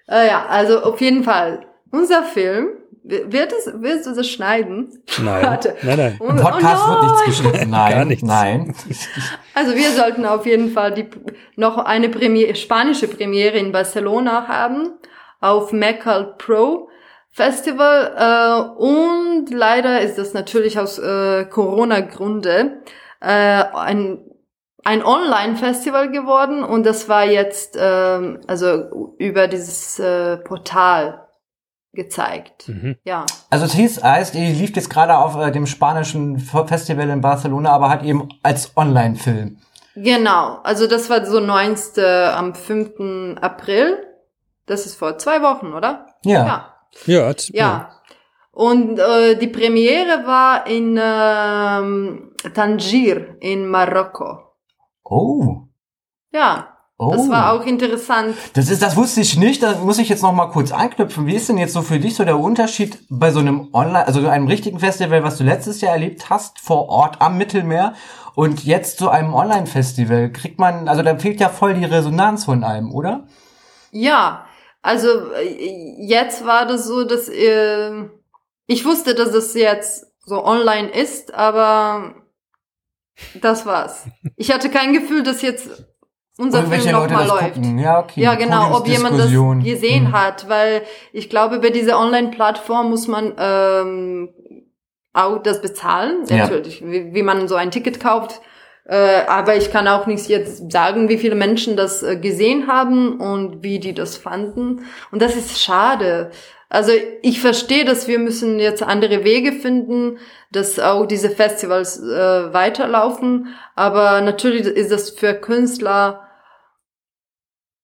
[SPEAKER 2] Äh, ja, also auf jeden Fall. Unser Film, wird es, willst du das schneiden?
[SPEAKER 1] Nein.
[SPEAKER 2] Warte.
[SPEAKER 1] Nein, nein.
[SPEAKER 2] Und-
[SPEAKER 3] Im Podcast
[SPEAKER 2] oh
[SPEAKER 3] wird nichts geschnitten. Nein,
[SPEAKER 1] Gar nichts.
[SPEAKER 3] nein.
[SPEAKER 2] Also wir sollten auf jeden Fall die, noch eine Premiere, spanische Premiere in Barcelona haben auf Mecal Pro Festival äh, und leider ist das natürlich aus äh, Corona-Gründe äh, ein ein Online-Festival geworden und das war jetzt ähm, also über dieses äh, Portal gezeigt.
[SPEAKER 1] Mhm.
[SPEAKER 2] Ja.
[SPEAKER 3] Also es hieß, heißt, ihr lief jetzt gerade auf äh, dem spanischen Festival in Barcelona, aber halt eben als Online-Film.
[SPEAKER 2] Genau, also das war so 9. am 5. April. Das ist vor zwei Wochen, oder?
[SPEAKER 3] Ja.
[SPEAKER 2] Ja.
[SPEAKER 1] Ja,
[SPEAKER 2] ja. Und äh, die Premiere war in ähm, Tangier in Marokko.
[SPEAKER 3] Oh.
[SPEAKER 2] Ja,
[SPEAKER 3] Oh.
[SPEAKER 2] das war auch interessant.
[SPEAKER 3] Das ist, das wusste ich nicht. Da muss ich jetzt noch mal kurz anknüpfen. Wie ist denn jetzt so für dich so der Unterschied bei so einem Online, also einem richtigen Festival, was du letztes Jahr erlebt hast, vor Ort am Mittelmeer Und jetzt zu einem Online-Festival kriegt man, also da fehlt ja voll die Resonanz von einem, oder?
[SPEAKER 2] Ja, also äh, jetzt war das so, dass äh, ich wusste, dass es jetzt so online ist, aber das war's. Ich hatte kein Gefühl, dass jetzt unser Film nochmal
[SPEAKER 3] das
[SPEAKER 2] läuft.
[SPEAKER 3] gucken. Ja, okay.
[SPEAKER 2] Ja, genau, ob jemand das
[SPEAKER 3] Podiumsdiskussion.
[SPEAKER 2] gesehen
[SPEAKER 3] Hm.
[SPEAKER 2] hat, weil ich glaube, über diese Online-Plattform muss man ähm, auch das bezahlen,
[SPEAKER 3] Ja.
[SPEAKER 2] natürlich, wie, wie man so ein Ticket kauft. Äh, aber ich kann auch nicht jetzt sagen, wie viele Menschen das äh, gesehen haben und wie die das fanden. Und das ist schade. Also ich verstehe, dass wir müssen jetzt andere Wege finden, dass auch diese Festivals äh, weiterlaufen. Aber natürlich ist das für Künstler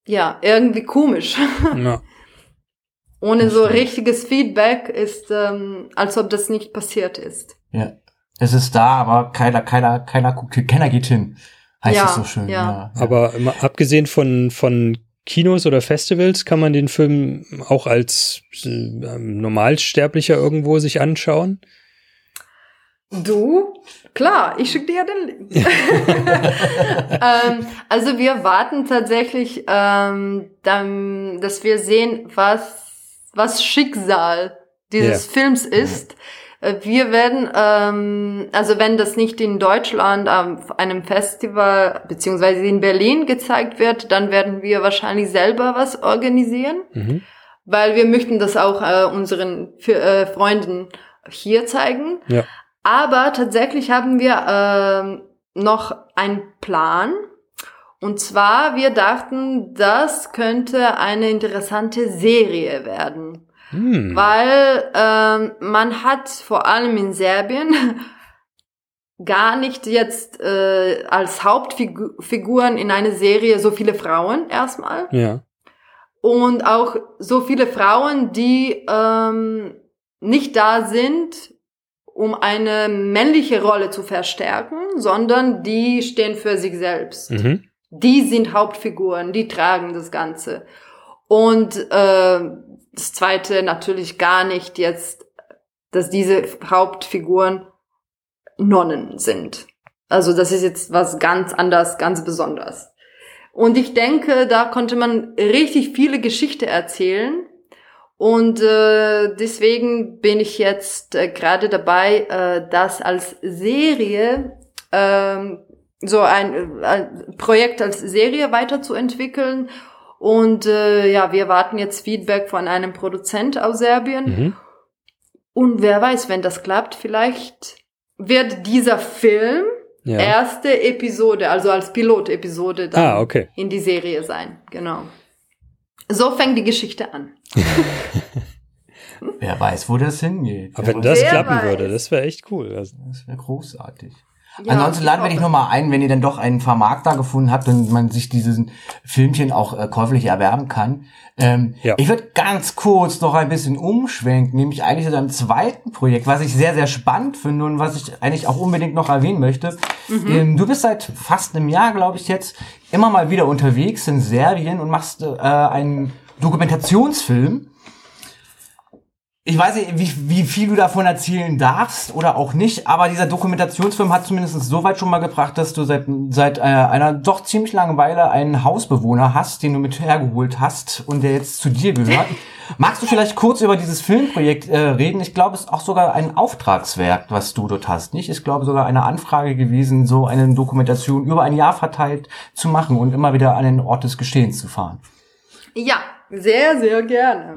[SPEAKER 2] ja irgendwie komisch.
[SPEAKER 1] Ja.
[SPEAKER 2] Ohne so richtiges Feedback ist, ähm, als ob das nicht passiert ist.
[SPEAKER 3] Ja. Es ist da, aber keiner, keiner, keiner guckt keiner geht hin. Heißt
[SPEAKER 2] Ja,
[SPEAKER 3] es so schön.
[SPEAKER 2] ja.
[SPEAKER 3] Ja.
[SPEAKER 1] Aber mal abgesehen von, von Kinos oder Festivals kann man den Film auch als äh, Normalsterblicher irgendwo sich anschauen.
[SPEAKER 2] Du? Klar, ich schicke dir ja den Link. ähm, also wir warten tatsächlich, ähm, dann, dass wir sehen, was, was Schicksal dieses
[SPEAKER 1] Ja.
[SPEAKER 2] Films ist. Äh, Wir werden, ähm, also wenn das nicht in Deutschland auf einem Festival beziehungsweise in Berlin gezeigt wird, dann werden wir wahrscheinlich selber was organisieren
[SPEAKER 1] Mhm.
[SPEAKER 2] weil wir möchten das auch äh, unseren für, äh, Freunden hier zeigen.
[SPEAKER 1] Ja.
[SPEAKER 2] Aber tatsächlich haben wir ähm, noch einen Plan. Und zwar, wir dachten, das könnte eine interessante Serie werden.
[SPEAKER 1] Hm.
[SPEAKER 2] Weil ähm, man hat vor allem in Serbien gar nicht jetzt äh, als Hauptfiguren in einer Serie so viele Frauen erstmal
[SPEAKER 1] Ja.
[SPEAKER 2] und auch so viele Frauen, die ähm, nicht da sind, um eine männliche Rolle zu verstärken, sondern die stehen für sich selbst.
[SPEAKER 1] Mhm.
[SPEAKER 2] Die sind Hauptfiguren, die tragen das Ganze. Und äh, das Zweite natürlich gar nicht jetzt, dass diese Hauptfiguren Nonnen sind. Also das ist jetzt was ganz anders, ganz besonders. Und ich denke, da konnte man richtig viele Geschichte erzählen. Und äh, deswegen bin ich jetzt äh, gerade dabei, äh, das als Serie, ähm, so ein, äh, ein Projekt als Serie weiterzuentwickeln. Und äh, ja, wir warten jetzt Feedback von einem Produzent aus Serbien.
[SPEAKER 1] Mhm.
[SPEAKER 2] Und wer weiß, wenn das klappt, vielleicht wird dieser Film
[SPEAKER 1] Ja.
[SPEAKER 2] erste Episode, also als Pilotepisode dann
[SPEAKER 1] Ah, okay.
[SPEAKER 2] in die Serie sein. Genau. So fängt die Geschichte an.
[SPEAKER 3] Wer weiß, wo das hingeht.
[SPEAKER 1] Aber wenn das
[SPEAKER 2] Wer
[SPEAKER 1] klappen
[SPEAKER 2] weiß.
[SPEAKER 1] würde, das wäre echt cool.
[SPEAKER 3] Das wäre großartig.
[SPEAKER 2] Ja,
[SPEAKER 3] Ansonsten laden wir dich nochmal ein, wenn ihr dann doch einen Vermarkter gefunden habt und man sich diesen Filmchen auch äh, käuflich erwerben kann. Ähm,
[SPEAKER 1] Ja.
[SPEAKER 3] Ich würde ganz kurz noch ein bisschen umschwenken, nämlich eigentlich zu einem zweiten Projekt, was ich sehr, sehr spannend finde und was ich eigentlich auch unbedingt noch erwähnen möchte. Ähm, du bist seit fast einem Jahr, glaube ich jetzt, immer mal wieder unterwegs in Serbien und machst äh, einen Dokumentationsfilm. Ich weiß nicht, wie, wie viel du davon erzählen darfst oder auch nicht, aber dieser Dokumentationsfilm hat zumindest so weit schon mal gebracht, dass du seit, seit äh, einer doch ziemlich langen Weile einen Hausbewohner hast, den du mit hergeholt hast und der jetzt zu dir gehört. Magst du vielleicht kurz über dieses Filmprojekt äh, reden? Ich glaube, es ist auch sogar ein Auftragswerk, was du dort hast, nicht? Ich glaube sogar eine Anfrage gewesen, so eine Dokumentation über ein Jahr verteilt zu machen und immer wieder an den Ort des Geschehens zu fahren.
[SPEAKER 2] Ja, sehr, sehr gerne.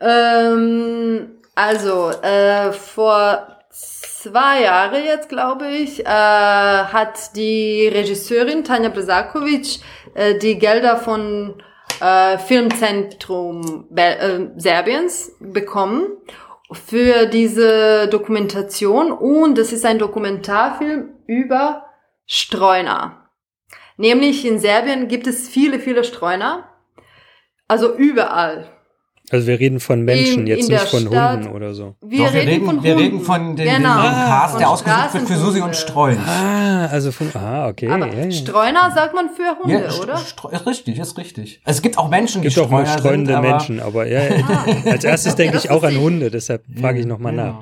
[SPEAKER 2] Ähm, also, äh, vor zwei Jahren jetzt, glaube ich, äh, hat die Regisseurin Tanja Brezakovic äh, die Gelder von äh, Filmzentrum Bel äh, Serbiens bekommen für diese Dokumentation und das ist ein Dokumentarfilm über Streuner. Nämlich in Serbien gibt es viele, viele Streuner. Also überall.
[SPEAKER 1] also wir reden von Menschen,
[SPEAKER 2] In-
[SPEAKER 1] jetzt
[SPEAKER 2] in
[SPEAKER 1] nicht von
[SPEAKER 2] Stadt-
[SPEAKER 1] Hunden oder so.
[SPEAKER 2] Wir,
[SPEAKER 3] Doch, wir
[SPEAKER 2] reden, von
[SPEAKER 3] wir
[SPEAKER 2] Hunden.
[SPEAKER 3] reden von den,
[SPEAKER 2] genau.
[SPEAKER 3] den, den Cast, der ausgesucht wird für Susi und. Strolch.
[SPEAKER 1] Ah, also von, ah, okay.
[SPEAKER 2] Aber
[SPEAKER 1] ja, ja.
[SPEAKER 2] Streuner sagt man für Hunde,
[SPEAKER 3] st-
[SPEAKER 2] oder?
[SPEAKER 3] st- ist richtig, ist richtig. Es gibt auch Menschen,
[SPEAKER 1] Gibt
[SPEAKER 3] die
[SPEAKER 1] auch mal
[SPEAKER 3] Streuner
[SPEAKER 1] streunende
[SPEAKER 3] sind, aber-
[SPEAKER 1] Menschen, aber ja, als erstes denke ich auch an. Hunde, deshalb frage ich nochmal
[SPEAKER 3] Ja.
[SPEAKER 1] nach.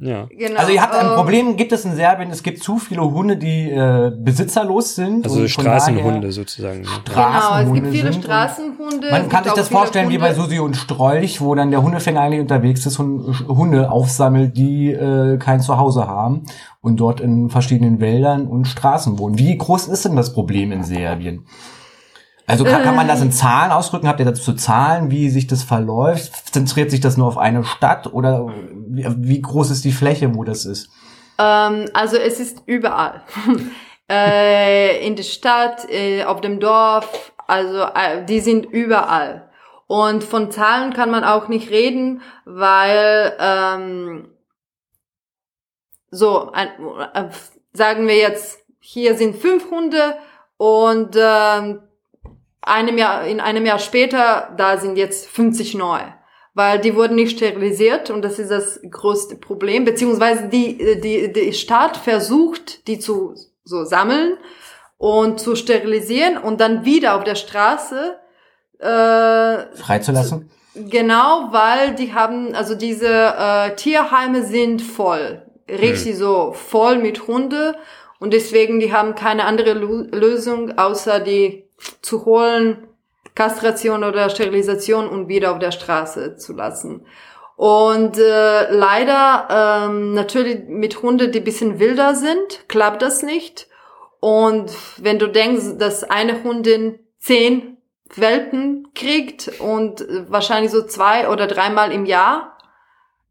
[SPEAKER 1] Ja.
[SPEAKER 2] Genau.
[SPEAKER 3] Also ihr habt ein
[SPEAKER 2] ähm,
[SPEAKER 3] Problem, gibt es in Serbien, es gibt zu viele Hunde, die äh, besitzerlos sind.
[SPEAKER 1] Also Straßenhunde
[SPEAKER 3] daher-
[SPEAKER 1] sozusagen. ne?
[SPEAKER 2] Genau, es
[SPEAKER 3] Straßenhunde
[SPEAKER 2] gibt viele Straßenhunde.
[SPEAKER 3] Man kann sich das vorstellen wie bei
[SPEAKER 2] Hunde-
[SPEAKER 3] Susi und Strolch, wo dann der Hundefänger eigentlich unterwegs ist und Hunde aufsammelt, die äh, kein Zuhause haben und dort in verschiedenen Wäldern und Straßen wohnen. Wie groß ist denn das Problem in Serbien? Also kann, kann man das in Zahlen ausdrücken? Habt ihr dazu Zahlen, wie sich das verläuft? Zentriert sich das nur auf eine Stadt oder wie, wie groß ist die Fläche, wo das ist?
[SPEAKER 2] Ähm, also es ist überall. äh, in der Stadt, äh, auf dem Dorf, also äh, die sind überall. Und von Zahlen kann man auch nicht reden, weil ähm, so ein, äh, sagen wir jetzt, hier sind fünf Hunde und ähm, einem Jahr, in einem Jahr später, da sind jetzt 50 neu. Weil die wurden nicht sterilisiert und das ist das größte Problem. Beziehungsweise die, die, die Staat versucht, die zu so sammeln und zu sterilisieren und dann wieder auf der Straße äh,
[SPEAKER 3] Freizulassen?
[SPEAKER 2] Genau, weil die haben, also diese äh, Tierheime sind voll. Richtig so voll mit Hunde. Und deswegen, die haben keine andere Lu Lösung, außer die zu holen, Kastration oder Sterilisation und wieder auf der Straße zu lassen. Und äh, leider, ähm, natürlich mit Hunden, die bisschen wilder sind, klappt das nicht. Und wenn du denkst, dass eine Hundin zehn Welpen kriegt und äh, wahrscheinlich so zwei oder dreimal im Jahr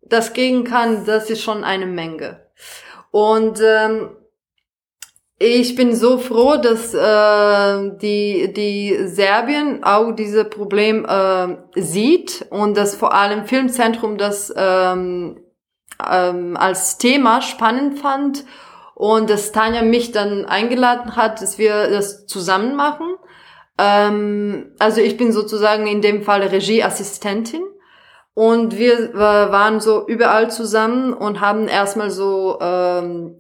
[SPEAKER 2] das kriegen kann, das ist schon eine Menge. Und ähm, ich bin so froh, dass äh, die, die Serbien auch dieses Problem äh, sieht und dass vor allem Filmzentrum das ähm, ähm, als Thema spannend fand und dass Tanja mich dann eingeladen hat, dass wir das zusammen machen. Ähm, also ich bin sozusagen in dem Fall Regieassistentin und wir äh, waren so überall zusammen und haben erstmal so ähm,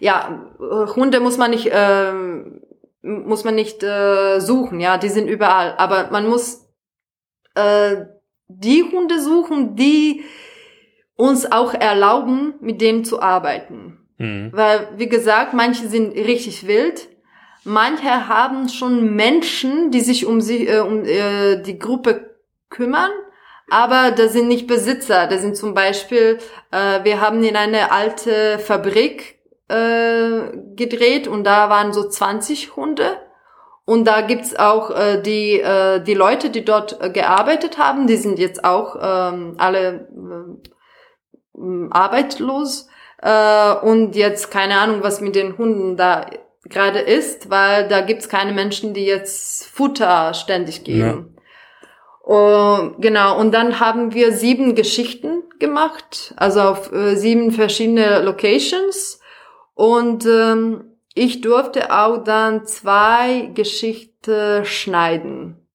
[SPEAKER 2] ja, Hunde muss man nicht, ähm, muss man nicht äh, suchen, ja, die sind überall. Aber man muss äh, die Hunde suchen, die uns auch erlauben, mit denen zu arbeiten.
[SPEAKER 1] Mhm.
[SPEAKER 2] Weil, wie gesagt, manche sind richtig wild. Manche haben schon Menschen, die sich um sie, äh, um äh, die Gruppe kümmern. Aber das sind nicht Besitzer. Das sind zum Beispiel, äh, wir haben in eine alte Fabrik äh, gedreht und da waren so 20 Hunde. Und da gibt's auch äh, die, äh, die Leute, die dort äh, gearbeitet haben, die sind jetzt auch ähm, alle äh, arbeitslos. Äh, und jetzt keine Ahnung, was mit den Hunden da gerade ist, weil da gibt's keine Menschen, die jetzt Futter ständig geben. Uh, genau, und dann haben wir sieben Geschichten gemacht, also auf äh, sieben verschiedene Locations. Und ähm, ich durfte auch dann zwei Geschichten schneiden.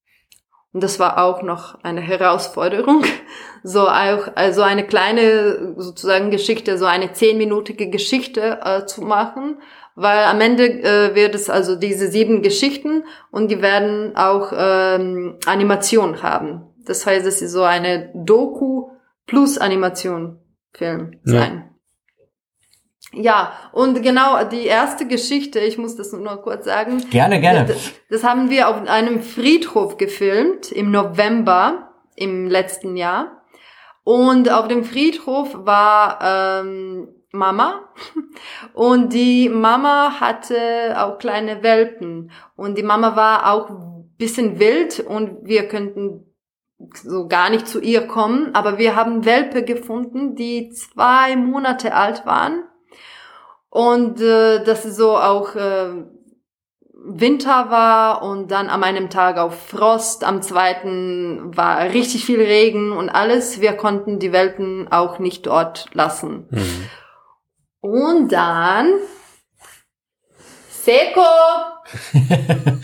[SPEAKER 2] Und das war auch noch eine Herausforderung. So auch, also eine kleine sozusagen Geschichte, so eine zehnminütige Geschichte äh, zu machen, weil am Ende äh, wird es also diese sieben Geschichten und die werden auch ähm, Animation haben. Das heißt, es ist so eine Doku plus Animation Film sein. Ja, und genau die erste Geschichte, ich muss das nur kurz sagen,
[SPEAKER 3] Gerne, gerne.
[SPEAKER 2] das, das haben wir auf einem Friedhof gefilmt im November im letzten Jahr. Und auf dem Friedhof war ähm, Mama. Und die Mama hatte auch kleine Welpen. Und die Mama war auch ein bisschen wild und wir könnten so gar nicht zu ihr kommen, aber wir haben Welpe gefunden, die zwei Monate alt waren und äh, das ist so auch äh, Winter war und dann an einem Tag auf Frost, am zweiten war richtig viel Regen und alles. Wir konnten die Welpen auch nicht dort lassen.
[SPEAKER 1] Mhm.
[SPEAKER 2] Und dann Seko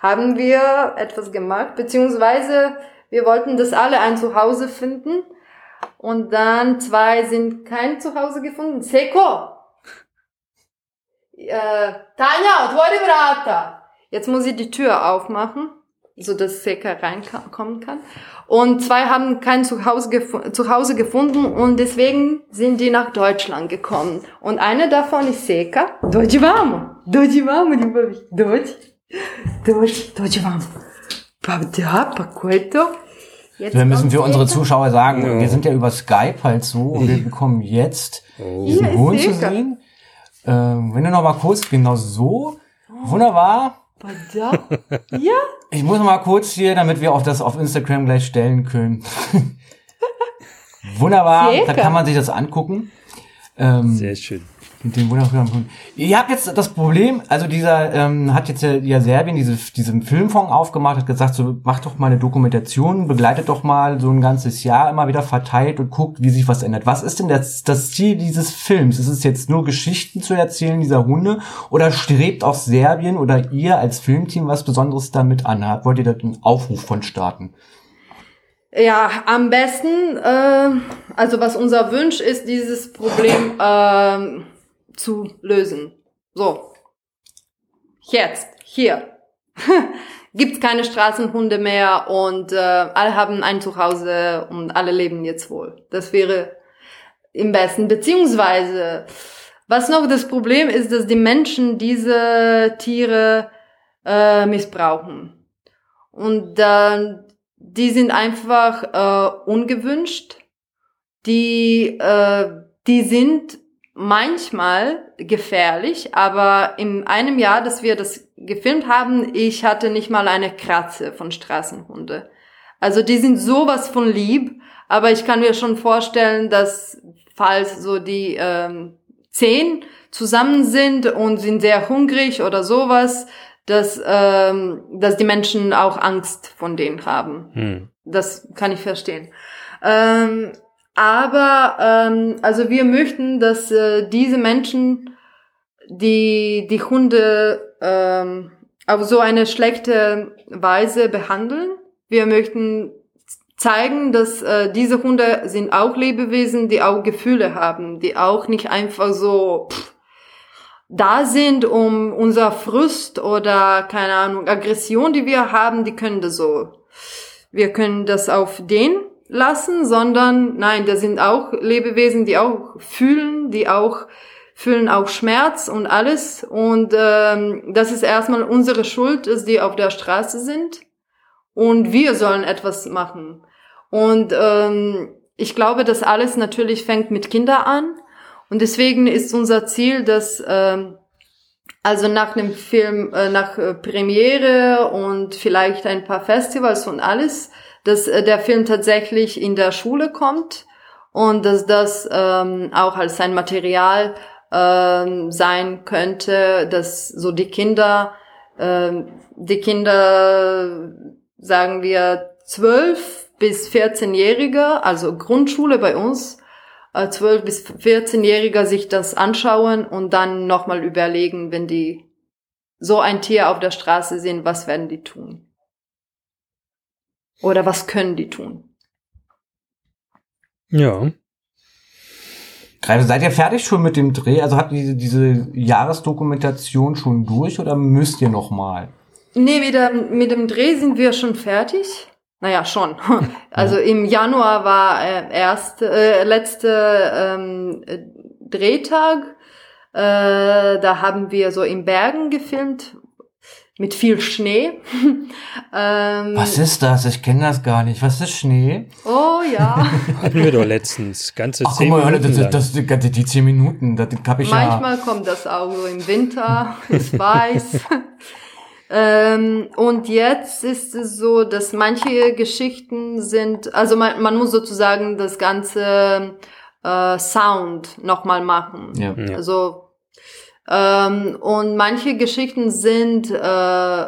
[SPEAKER 2] haben wir etwas gemacht, beziehungsweise wir wollten, dass alle ein Zuhause finden. Und dann zwei sind kein Zuhause gefunden. Seko! Äh, Tanja, otwori vrata! Jetzt muss ich die Tür aufmachen. so dass Seka reinkommen kann. Und zwei haben kein Zuhause, gefu Zuhause gefunden und deswegen sind die nach Deutschland gekommen. Und eine davon ist Seka. Dođi vamo, ljubavi. Dođi. Dođi. Dođi vamo. Pa da, pa ko je to? Jetzt
[SPEAKER 3] Da müssen wir
[SPEAKER 2] kommt
[SPEAKER 3] unsere. Zuschauer sagen,
[SPEAKER 1] Ja.
[SPEAKER 3] wir sind ja über Skype halt so und wir bekommen jetzt
[SPEAKER 1] Oh.
[SPEAKER 3] diesen
[SPEAKER 2] Hier
[SPEAKER 3] Hund zu sehen. Ähm, wenn du noch mal kurz, genau so. Wunderbar.
[SPEAKER 2] Pa da. Ja.
[SPEAKER 3] Ich muss noch mal kurz hier, damit wir auch das auf Instagram gleich stellen können. Wunderbar,
[SPEAKER 2] Seka.
[SPEAKER 3] da kann man sich das angucken. Ähm,
[SPEAKER 1] Sehr schön.
[SPEAKER 3] Mit dem wunderschönen Hund. Ihr habt jetzt das Problem, also dieser ähm, hat jetzt ja, ja Serbien diese, diesen Filmfonds aufgemacht, hat gesagt, so macht doch mal eine Dokumentation, begleitet doch mal so ein ganzes Jahr immer wieder verteilt und guckt, wie sich was ändert. Was ist denn das, das Ziel dieses Films? Ist es jetzt nur Geschichten zu erzählen dieser Hunde oder strebt auch Serbien oder ihr als Filmteam was Besonderes damit an? Wollt ihr da einen Aufruf von starten?
[SPEAKER 2] Ja, am besten, äh, also was unser Wunsch ist, dieses Problem ähm, zu lösen. So. Jetzt, hier. Gibt keine Straßenhunde mehr und äh, alle haben ein Zuhause und alle leben jetzt wohl. Das wäre im besten. Beziehungsweise, was noch das Problem ist, dass die Menschen diese Tiere äh, missbrauchen. Und dann die sind einfach äh, ungewünscht. Die, äh, die sind manchmal gefährlich, aber in einem Jahr, dass wir das gefilmt haben, ich hatte nicht mal eine Kratze von Straßenhunde. Also die sind sowas von lieb, aber ich kann mir schon vorstellen, dass falls so die ähm, zehn zusammen sind und sind sehr hungrig oder sowas, dass, ähm, dass die Menschen auch Angst von denen haben.
[SPEAKER 1] Hm.
[SPEAKER 2] Das kann ich verstehen. Ähm, aber ähm, also wir möchten, dass äh, diese Menschen die die Hunde ähm, auf so eine schlechte Weise behandeln. Wir möchten zeigen, dass äh, diese Hunde sind auch Lebewesen, die auch Gefühle haben, die auch nicht einfach so pff, da sind, um unser Frust oder keine Ahnung Aggression, die wir haben, die können das so. Wir können das auf den lassen, sondern nein, das sind auch Lebewesen, die auch fühlen, die auch fühlen auch Schmerz und alles. Und ähm, das ist erstmal unsere Schuld, dass die auf der Straße sind. Und wir sollen etwas machen. Und ähm, ich glaube, das alles natürlich fängt mit Kindern an. Und deswegen ist unser Ziel, dass ähm, also nach dem Film, äh, nach äh, Premiere und vielleicht ein paar Festivals und alles, dass äh, der Film tatsächlich in der Schule kommt und dass das ähm, auch als ein Material ähm, sein könnte, dass so die Kinder, ähm, die Kinder, sagen wir, zwölf bis 14-Jährige, also Grundschule bei uns, äh, 12 bis 14-Jähriger sich das anschauen und dann nochmal überlegen, wenn die so ein Tier auf der Straße sehen, was werden die tun? Oder was können die tun?
[SPEAKER 1] Ja.
[SPEAKER 3] Gerade seid ihr fertig schon mit dem Dreh? Also habt ihr diese, diese Jahresdokumentation schon durch oder müsst ihr noch mal?
[SPEAKER 2] Nee, mit dem, mit dem Dreh sind wir schon fertig. Naja, schon. Also im Januar war äh, erst äh, letzte ähm, äh, Drehtag. Äh, da haben wir so in Bergen gefilmt mit viel Schnee. ähm,
[SPEAKER 3] Was ist das? Ich kenne das gar nicht. Was ist Schnee?
[SPEAKER 2] Oh ja.
[SPEAKER 1] Hatten wir doch letztens. Ganze
[SPEAKER 3] Ach, guck
[SPEAKER 1] zehn
[SPEAKER 3] mal,
[SPEAKER 1] Minuten
[SPEAKER 3] das,
[SPEAKER 1] lang.
[SPEAKER 3] das, das, die, die zehn Minuten, das hab ich ja.
[SPEAKER 2] Manchmal kommt das auch so im Winter, ist weiß. ähm, und jetzt ist es so, dass manche Geschichten sind, also man, man muss sozusagen das ganze äh, Sound nochmal machen.
[SPEAKER 3] Ja.
[SPEAKER 1] Ja.
[SPEAKER 2] Also ähm, und manche Geschichten sind äh,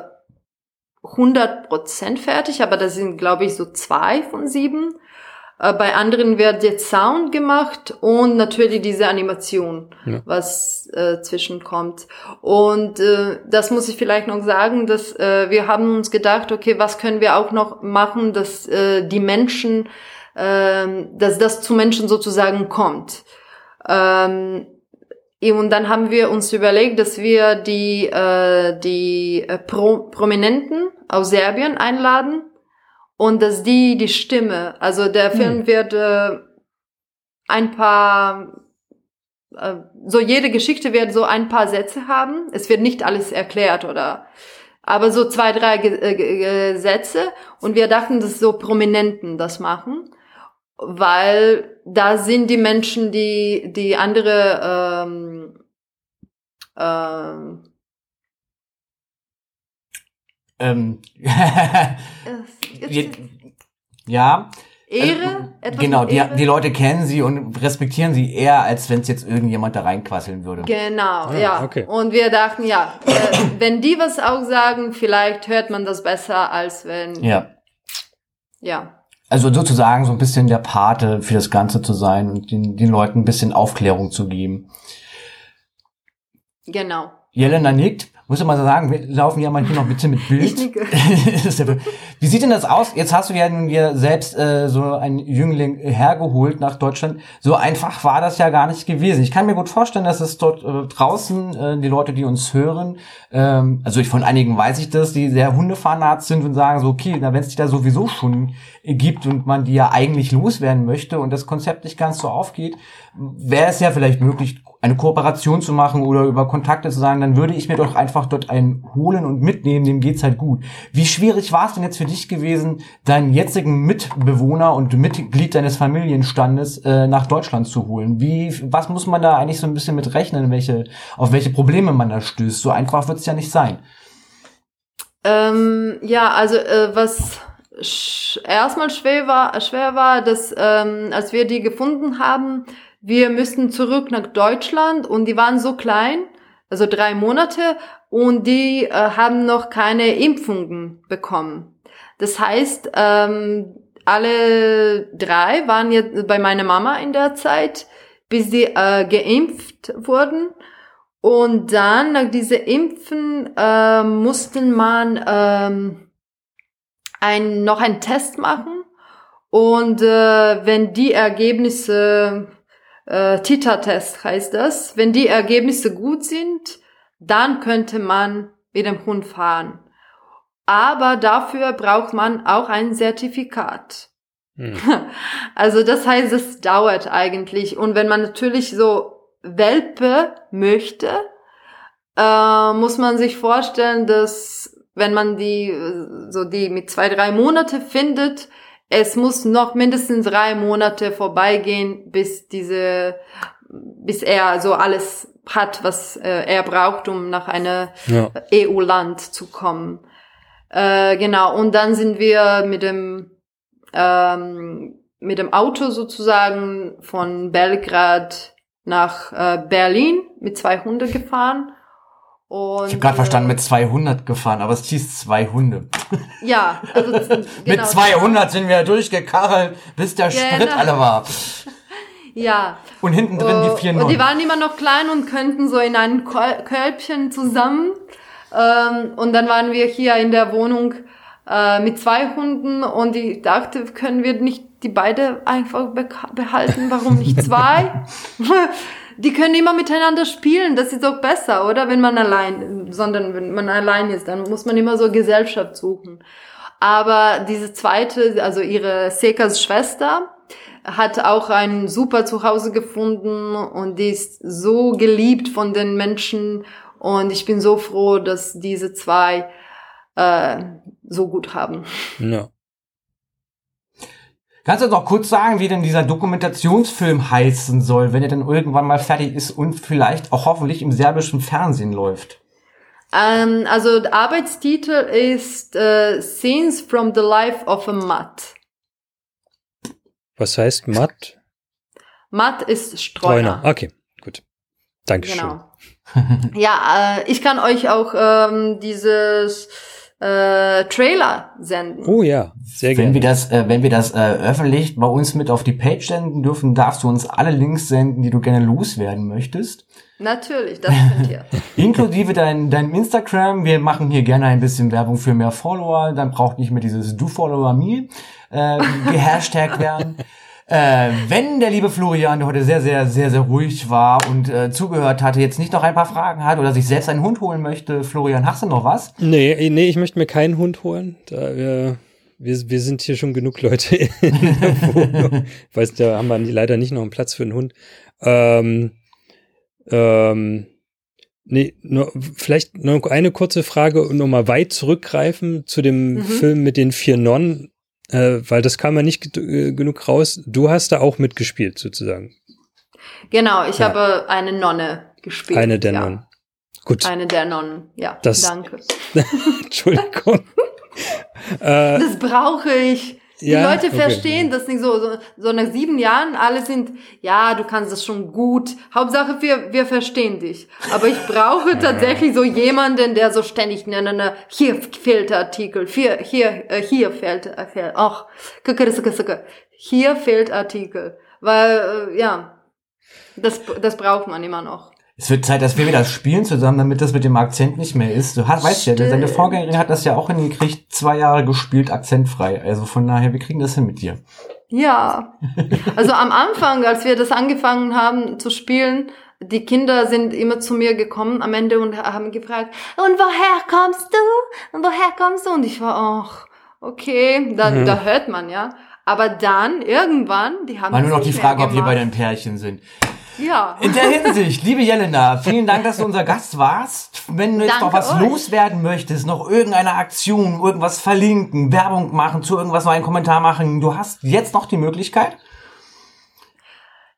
[SPEAKER 2] 100% fertig, aber das sind, glaube ich, so zwei von sieben. Äh, bei anderen wird jetzt Sound gemacht und natürlich diese Animation,
[SPEAKER 1] Ja.
[SPEAKER 2] was äh, zwischenkommt. Und äh, das muss ich vielleicht noch sagen, dass äh, wir haben uns gedacht, okay, was können wir auch noch machen, dass äh, die Menschen, ähm, dass das zu Menschen sozusagen kommt. Ähm, und dann haben wir uns überlegt, dass wir die, äh, die äh, Pro Prominenten aus Serbien einladen und dass die die Stimme, also der Film
[SPEAKER 3] Hm.
[SPEAKER 2] wird äh, ein paar, äh, so jede Geschichte wird so ein paar Sätze haben. Es wird nicht alles erklärt oder, aber so zwei, drei Ge äh, Ge- Ge- Sätze und wir dachten, dass so Prominenten das machen, weil da sind die Menschen, die die andere ähm, ähm,
[SPEAKER 3] Ähm,
[SPEAKER 2] äh,
[SPEAKER 3] ja,
[SPEAKER 2] Ehre,
[SPEAKER 3] also,
[SPEAKER 2] etwas
[SPEAKER 3] genau, die,
[SPEAKER 2] Ehre.
[SPEAKER 3] die Leute kennen sie und respektieren sie eher, als wenn es jetzt irgendjemand da reinquasseln würde.
[SPEAKER 2] Genau,
[SPEAKER 1] Ah,
[SPEAKER 2] ja.
[SPEAKER 1] okay.
[SPEAKER 2] Und wir dachten, ja, äh, wenn die was auch sagen, vielleicht hört man das besser, als wenn, ja.
[SPEAKER 3] Ja. Also sozusagen so ein bisschen der Pate für das Ganze zu sein und den, den Leuten ein bisschen Aufklärung zu geben.
[SPEAKER 2] genau.
[SPEAKER 3] Jelena nickt. Muss ich mal sagen, wir laufen ja mal hier noch bitte mit Bild.
[SPEAKER 2] Ich nicke.
[SPEAKER 3] Ja- Wie sieht denn das aus? Jetzt hast du ja nun dir selbst äh, so einen Jüngling hergeholt nach Deutschland. So einfach war das ja gar nicht gewesen. Ich kann mir gut vorstellen, dass es dort äh, draußen äh, die Leute, die uns hören, ähm, also ich von einigen weiß ich das, die sehr Hundefanat sind und sagen so, okay, na wenn es die da sowieso schon gibt und man die ja eigentlich loswerden möchte und das Konzept nicht ganz so aufgeht, wäre es ja vielleicht möglich, eine Kooperation zu machen oder über Kontakte zu sagen, dann würde ich mir doch einfach dort einen holen und mitnehmen, dem geht's halt gut. Wie schwierig war es denn jetzt für dich gewesen, deinen jetzigen Mitbewohner und Mitglied deines Familienstandes äh, nach Deutschland zu holen? Wie, was muss man da eigentlich so ein bisschen mit rechnen, welche, auf welche Probleme man da stößt? So einfach wird's ja nicht sein.
[SPEAKER 2] Ähm, ja, also äh, was sch erstmal schwer war, schwer war, dass ähm, als wir die gefunden haben, wir müssten zurück nach Deutschland und die waren so klein, also drei Monate und die äh, haben noch keine Impfungen bekommen. Das heißt, ähm, alle drei waren jetzt bei meiner Mama in der Zeit, bis sie äh, geimpft wurden. Und dann, nach dieser Impfen, äh, mussten man ähm, ein, noch einen Test machen. Und äh, wenn die Ergebnisse, äh, Titer-Test heißt das, wenn die Ergebnisse gut sind, dann könnte man mit dem Hund fahren. Aber dafür braucht man auch ein Zertifikat.
[SPEAKER 1] Hm.
[SPEAKER 2] Also das heißt, es dauert eigentlich. Und wenn man natürlich so Welpe möchte, äh, muss man sich vorstellen, dass wenn man die äh, so die mit zwei, drei Monate findet, es muss noch mindestens drei Monate vorbeigehen, bis diese, bis er so alles hat, was äh, er braucht, um nach einer
[SPEAKER 1] Ja.
[SPEAKER 2] EU-Land zu kommen. Äh, genau, und dann sind wir mit dem, ähm, mit dem Auto sozusagen von Belgrad nach äh, Berlin mit zwei Hunden gefahren. Und,
[SPEAKER 3] Ich habe gerade
[SPEAKER 2] äh,
[SPEAKER 3] verstanden, mit 200 gefahren, aber es hieß zwei Hunde.
[SPEAKER 2] Ja, also genau,
[SPEAKER 3] Mit 200 sind wir durchgekarrelt, bis der Sprit
[SPEAKER 2] Genau.
[SPEAKER 3] alle war.
[SPEAKER 2] Ja.
[SPEAKER 3] Und hinten drin die vier
[SPEAKER 2] Äh, und die waren immer noch klein und könnten so in ein Kol- Kölbchen zusammen. Ähm, und dann waren wir hier in der Wohnung äh, mit zwei Hunden und ich dachte, können wir nicht die beide einfach behalten? Warum nicht zwei? Die können immer miteinander spielen, das ist doch besser, oder? Wenn man allein, sondern wenn man allein ist, dann muss man immer so Gesellschaft suchen. Aber diese zweite, also ihre Sekas Schwester, hat auch ein super Zuhause gefunden und die ist so geliebt von den Menschen und ich bin so froh, dass diese zwei äh, so gut haben.
[SPEAKER 1] Ja.
[SPEAKER 3] Kannst du uns noch kurz sagen, wie denn dieser Dokumentationsfilm heißen soll, wenn er dann irgendwann mal fertig ist und vielleicht auch hoffentlich im serbischen Fernsehen läuft?
[SPEAKER 2] Ähm, also der Arbeitstitel ist äh, Scenes from the Life of a Mutt.
[SPEAKER 1] Was heißt matt?
[SPEAKER 2] Mutt ist Streuner.
[SPEAKER 1] Okay, gut. Dankeschön.
[SPEAKER 2] Genau. ja, äh, ich kann euch auch ähm, dieses äh, Trailer senden.
[SPEAKER 1] Oh ja, sehr
[SPEAKER 3] Wenn
[SPEAKER 1] gerne.
[SPEAKER 3] wir das, äh, wenn wir das äh, öffentlich bei uns mit auf die Page senden dürfen, darfst du uns alle Links senden, die du gerne loswerden möchtest.
[SPEAKER 2] Natürlich, das könnt ihr.
[SPEAKER 3] Inklusive dein, deinem Instagram. Wir machen hier gerne ein bisschen Werbung für mehr Follower. Dann braucht nicht mehr dieses Du Follower Me äh, gehashtagt werden. Äh, wenn der liebe Florian, der heute sehr, sehr, sehr, sehr ruhig war und äh, zugehört hatte, jetzt nicht noch ein paar Fragen hat oder sich selbst einen Hund holen möchte, Florian, hast du noch was?
[SPEAKER 1] Nee, nee, ich möchte mir keinen Hund holen. Da wir, wir, wir sind hier schon genug Leute in der Wohnung. Weiß, da haben wir leider nicht noch einen Platz für einen Hund. Ähm, ähm, nee, nur, vielleicht noch eine kurze Frage und nochmal weit zurückgreifen zu dem
[SPEAKER 2] Mhm.
[SPEAKER 1] Film mit den vier Nonnen, äh, weil das kam ja nicht äh, genug raus. Du hast da auch mitgespielt, sozusagen.
[SPEAKER 2] Genau, ich
[SPEAKER 1] Ja.
[SPEAKER 2] habe eine Nonne gespielt.
[SPEAKER 1] Eine der
[SPEAKER 2] ja.
[SPEAKER 1] Nonnen. Gut,
[SPEAKER 2] Eine der Nonnen, ja.
[SPEAKER 1] Das-
[SPEAKER 2] danke.
[SPEAKER 1] Entschuldigung. äh,
[SPEAKER 2] Das brauche ich. Die
[SPEAKER 1] Ja,
[SPEAKER 2] Leute
[SPEAKER 1] okay.
[SPEAKER 2] verstehen das nicht so. so. So nach sieben Jahren, alle sind, ja, du kannst das schon gut. Hauptsache, wir, wir verstehen dich. Aber ich brauche tatsächlich so jemanden, der so ständig, ne, ne, ne, hier fehlt der Artikel, hier, hier, äh, hier fehlt, äh, fehlt, ach, hier fehlt Artikel. Weil, äh, ja, das, das braucht man immer noch.
[SPEAKER 3] Es wird Zeit, dass wir wieder spielen zusammen, damit das mit dem Akzent nicht mehr ist. Du hast, weißt ja, deine Vorgängerin hat das ja auch hingekriegt, zwei Jahre gespielt, akzentfrei. Also von daher, wir kriegen das hin mit dir.
[SPEAKER 2] Ja. Also am Anfang, als wir das angefangen haben zu spielen, die Kinder sind immer zu mir gekommen am Ende und haben gefragt, und woher kommst du? Und woher kommst du? Und ich war, ach, okay, da,
[SPEAKER 1] Mhm.
[SPEAKER 2] da hört man ja. Aber dann, irgendwann, die haben
[SPEAKER 3] War nur noch die Frage, ob wir bei den Pärchen sind.
[SPEAKER 2] Ja.
[SPEAKER 3] In der Hinsicht, liebe Jelena, vielen Dank, dass du unser Gast warst. Wenn du jetzt
[SPEAKER 2] Danke
[SPEAKER 3] noch was
[SPEAKER 2] euch.
[SPEAKER 3] loswerden möchtest, noch irgendeine Aktion, irgendwas verlinken, Werbung machen, zu irgendwas noch einen Kommentar machen, du hast jetzt noch die Möglichkeit.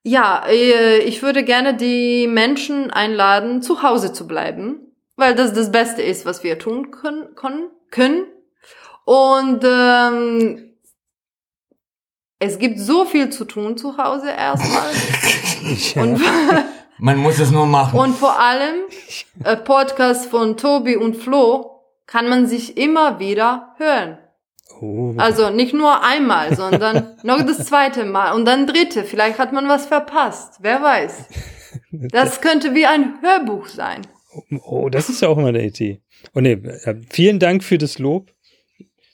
[SPEAKER 2] Ja, äh, ich würde gerne die Menschen einladen, zu Hause zu bleiben, weil das das Beste ist, was wir tun können. können, können. Und ähm, es gibt so viel zu tun zu Hause erstmal. und,
[SPEAKER 3] Man muss es nur machen.
[SPEAKER 2] und vor allem äh, Podcast von Tobi und Flo kann man sich immer wieder hören.
[SPEAKER 1] oh,
[SPEAKER 2] Also nicht nur einmal, sondern noch das zweite Mal und dann dritte. Vielleicht hat man was verpasst. Wer weiß. Das könnte wie ein Hörbuch sein.
[SPEAKER 1] oh, das ist ja auch immer eine Idee. Oh nee, äh, vielen Dank für das Lob.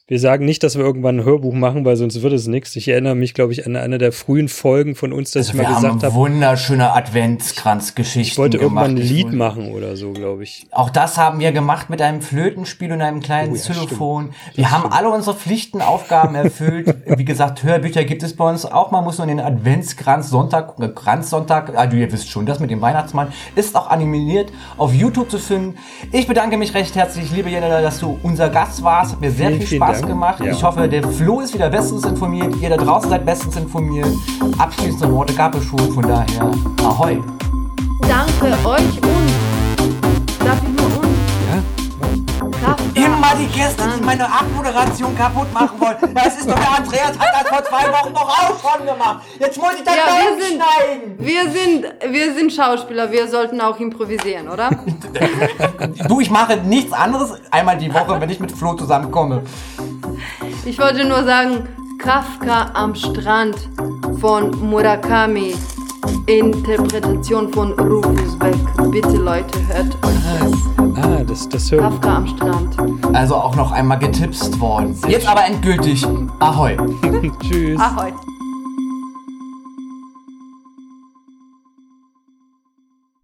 [SPEAKER 1] Wir sagen nicht, dass wir irgendwann ein Hörbuch machen, weil sonst wird es nichts. Ich erinnere mich, glaube ich, an eine der frühen Folgen von uns, dass
[SPEAKER 3] Also
[SPEAKER 1] ich mal gesagt habe,
[SPEAKER 3] wunderschöne Adventskranzgeschichten
[SPEAKER 1] ich wollte
[SPEAKER 3] gemacht.
[SPEAKER 1] irgendwann ein Lied machen oder so, glaube ich.
[SPEAKER 3] Auch das haben wir gemacht mit einem Flötenspiel und einem kleinen
[SPEAKER 1] Oh ja,
[SPEAKER 3] Xylophon. Wir haben alle unsere Pflichten, Aufgaben erfüllt. Wie gesagt, Hörbücher gibt es bei uns auch. Man muss nur den Adventskranz Sonntag, äh, Kranzsonntag, ah, du ihr wisst schon, das mit dem Weihnachtsmann ist auch animiert auf YouTube zu finden. Ich bedanke mich recht herzlich, liebe Jelena, dass du unser Gast warst. Hat mir sehr
[SPEAKER 1] Vielen,
[SPEAKER 3] viel Spaß. Gemacht.
[SPEAKER 1] Ja.
[SPEAKER 3] Ich hoffe, der Flo ist wieder bestens informiert. Ihr da draußen seid bestens informiert. Abschließende Worte gab es schon. Von daher, ahoi.
[SPEAKER 2] Danke euch und Darf
[SPEAKER 3] Immer die Gäste, die meine Abmoderation kaputt machen wollen. Das ist doch der Andreas hat das vor zwei Wochen doch auch schon gemacht. Jetzt muss ich das
[SPEAKER 2] Ja,
[SPEAKER 3] ja,
[SPEAKER 2] wir sind-
[SPEAKER 3] schneiden.
[SPEAKER 2] Wir sind, wir sind Schauspieler, wir sollten auch improvisieren, oder?
[SPEAKER 3] Du, ich mache nichts anderes einmal die Woche, wenn ich mit Flo zusammenkomme.
[SPEAKER 2] Ich wollte nur sagen, Kafka am Strand von Murakami. Interpretation von Rufus Beck. Bitte Leute, hört euch das.
[SPEAKER 1] Ah, das, das Hörbuch.
[SPEAKER 2] Kafka am Strand.
[SPEAKER 3] Also auch noch einmal getipst worden. Jetzt aber endgültig. Ahoi.
[SPEAKER 1] Tschüss.
[SPEAKER 2] Ahoi.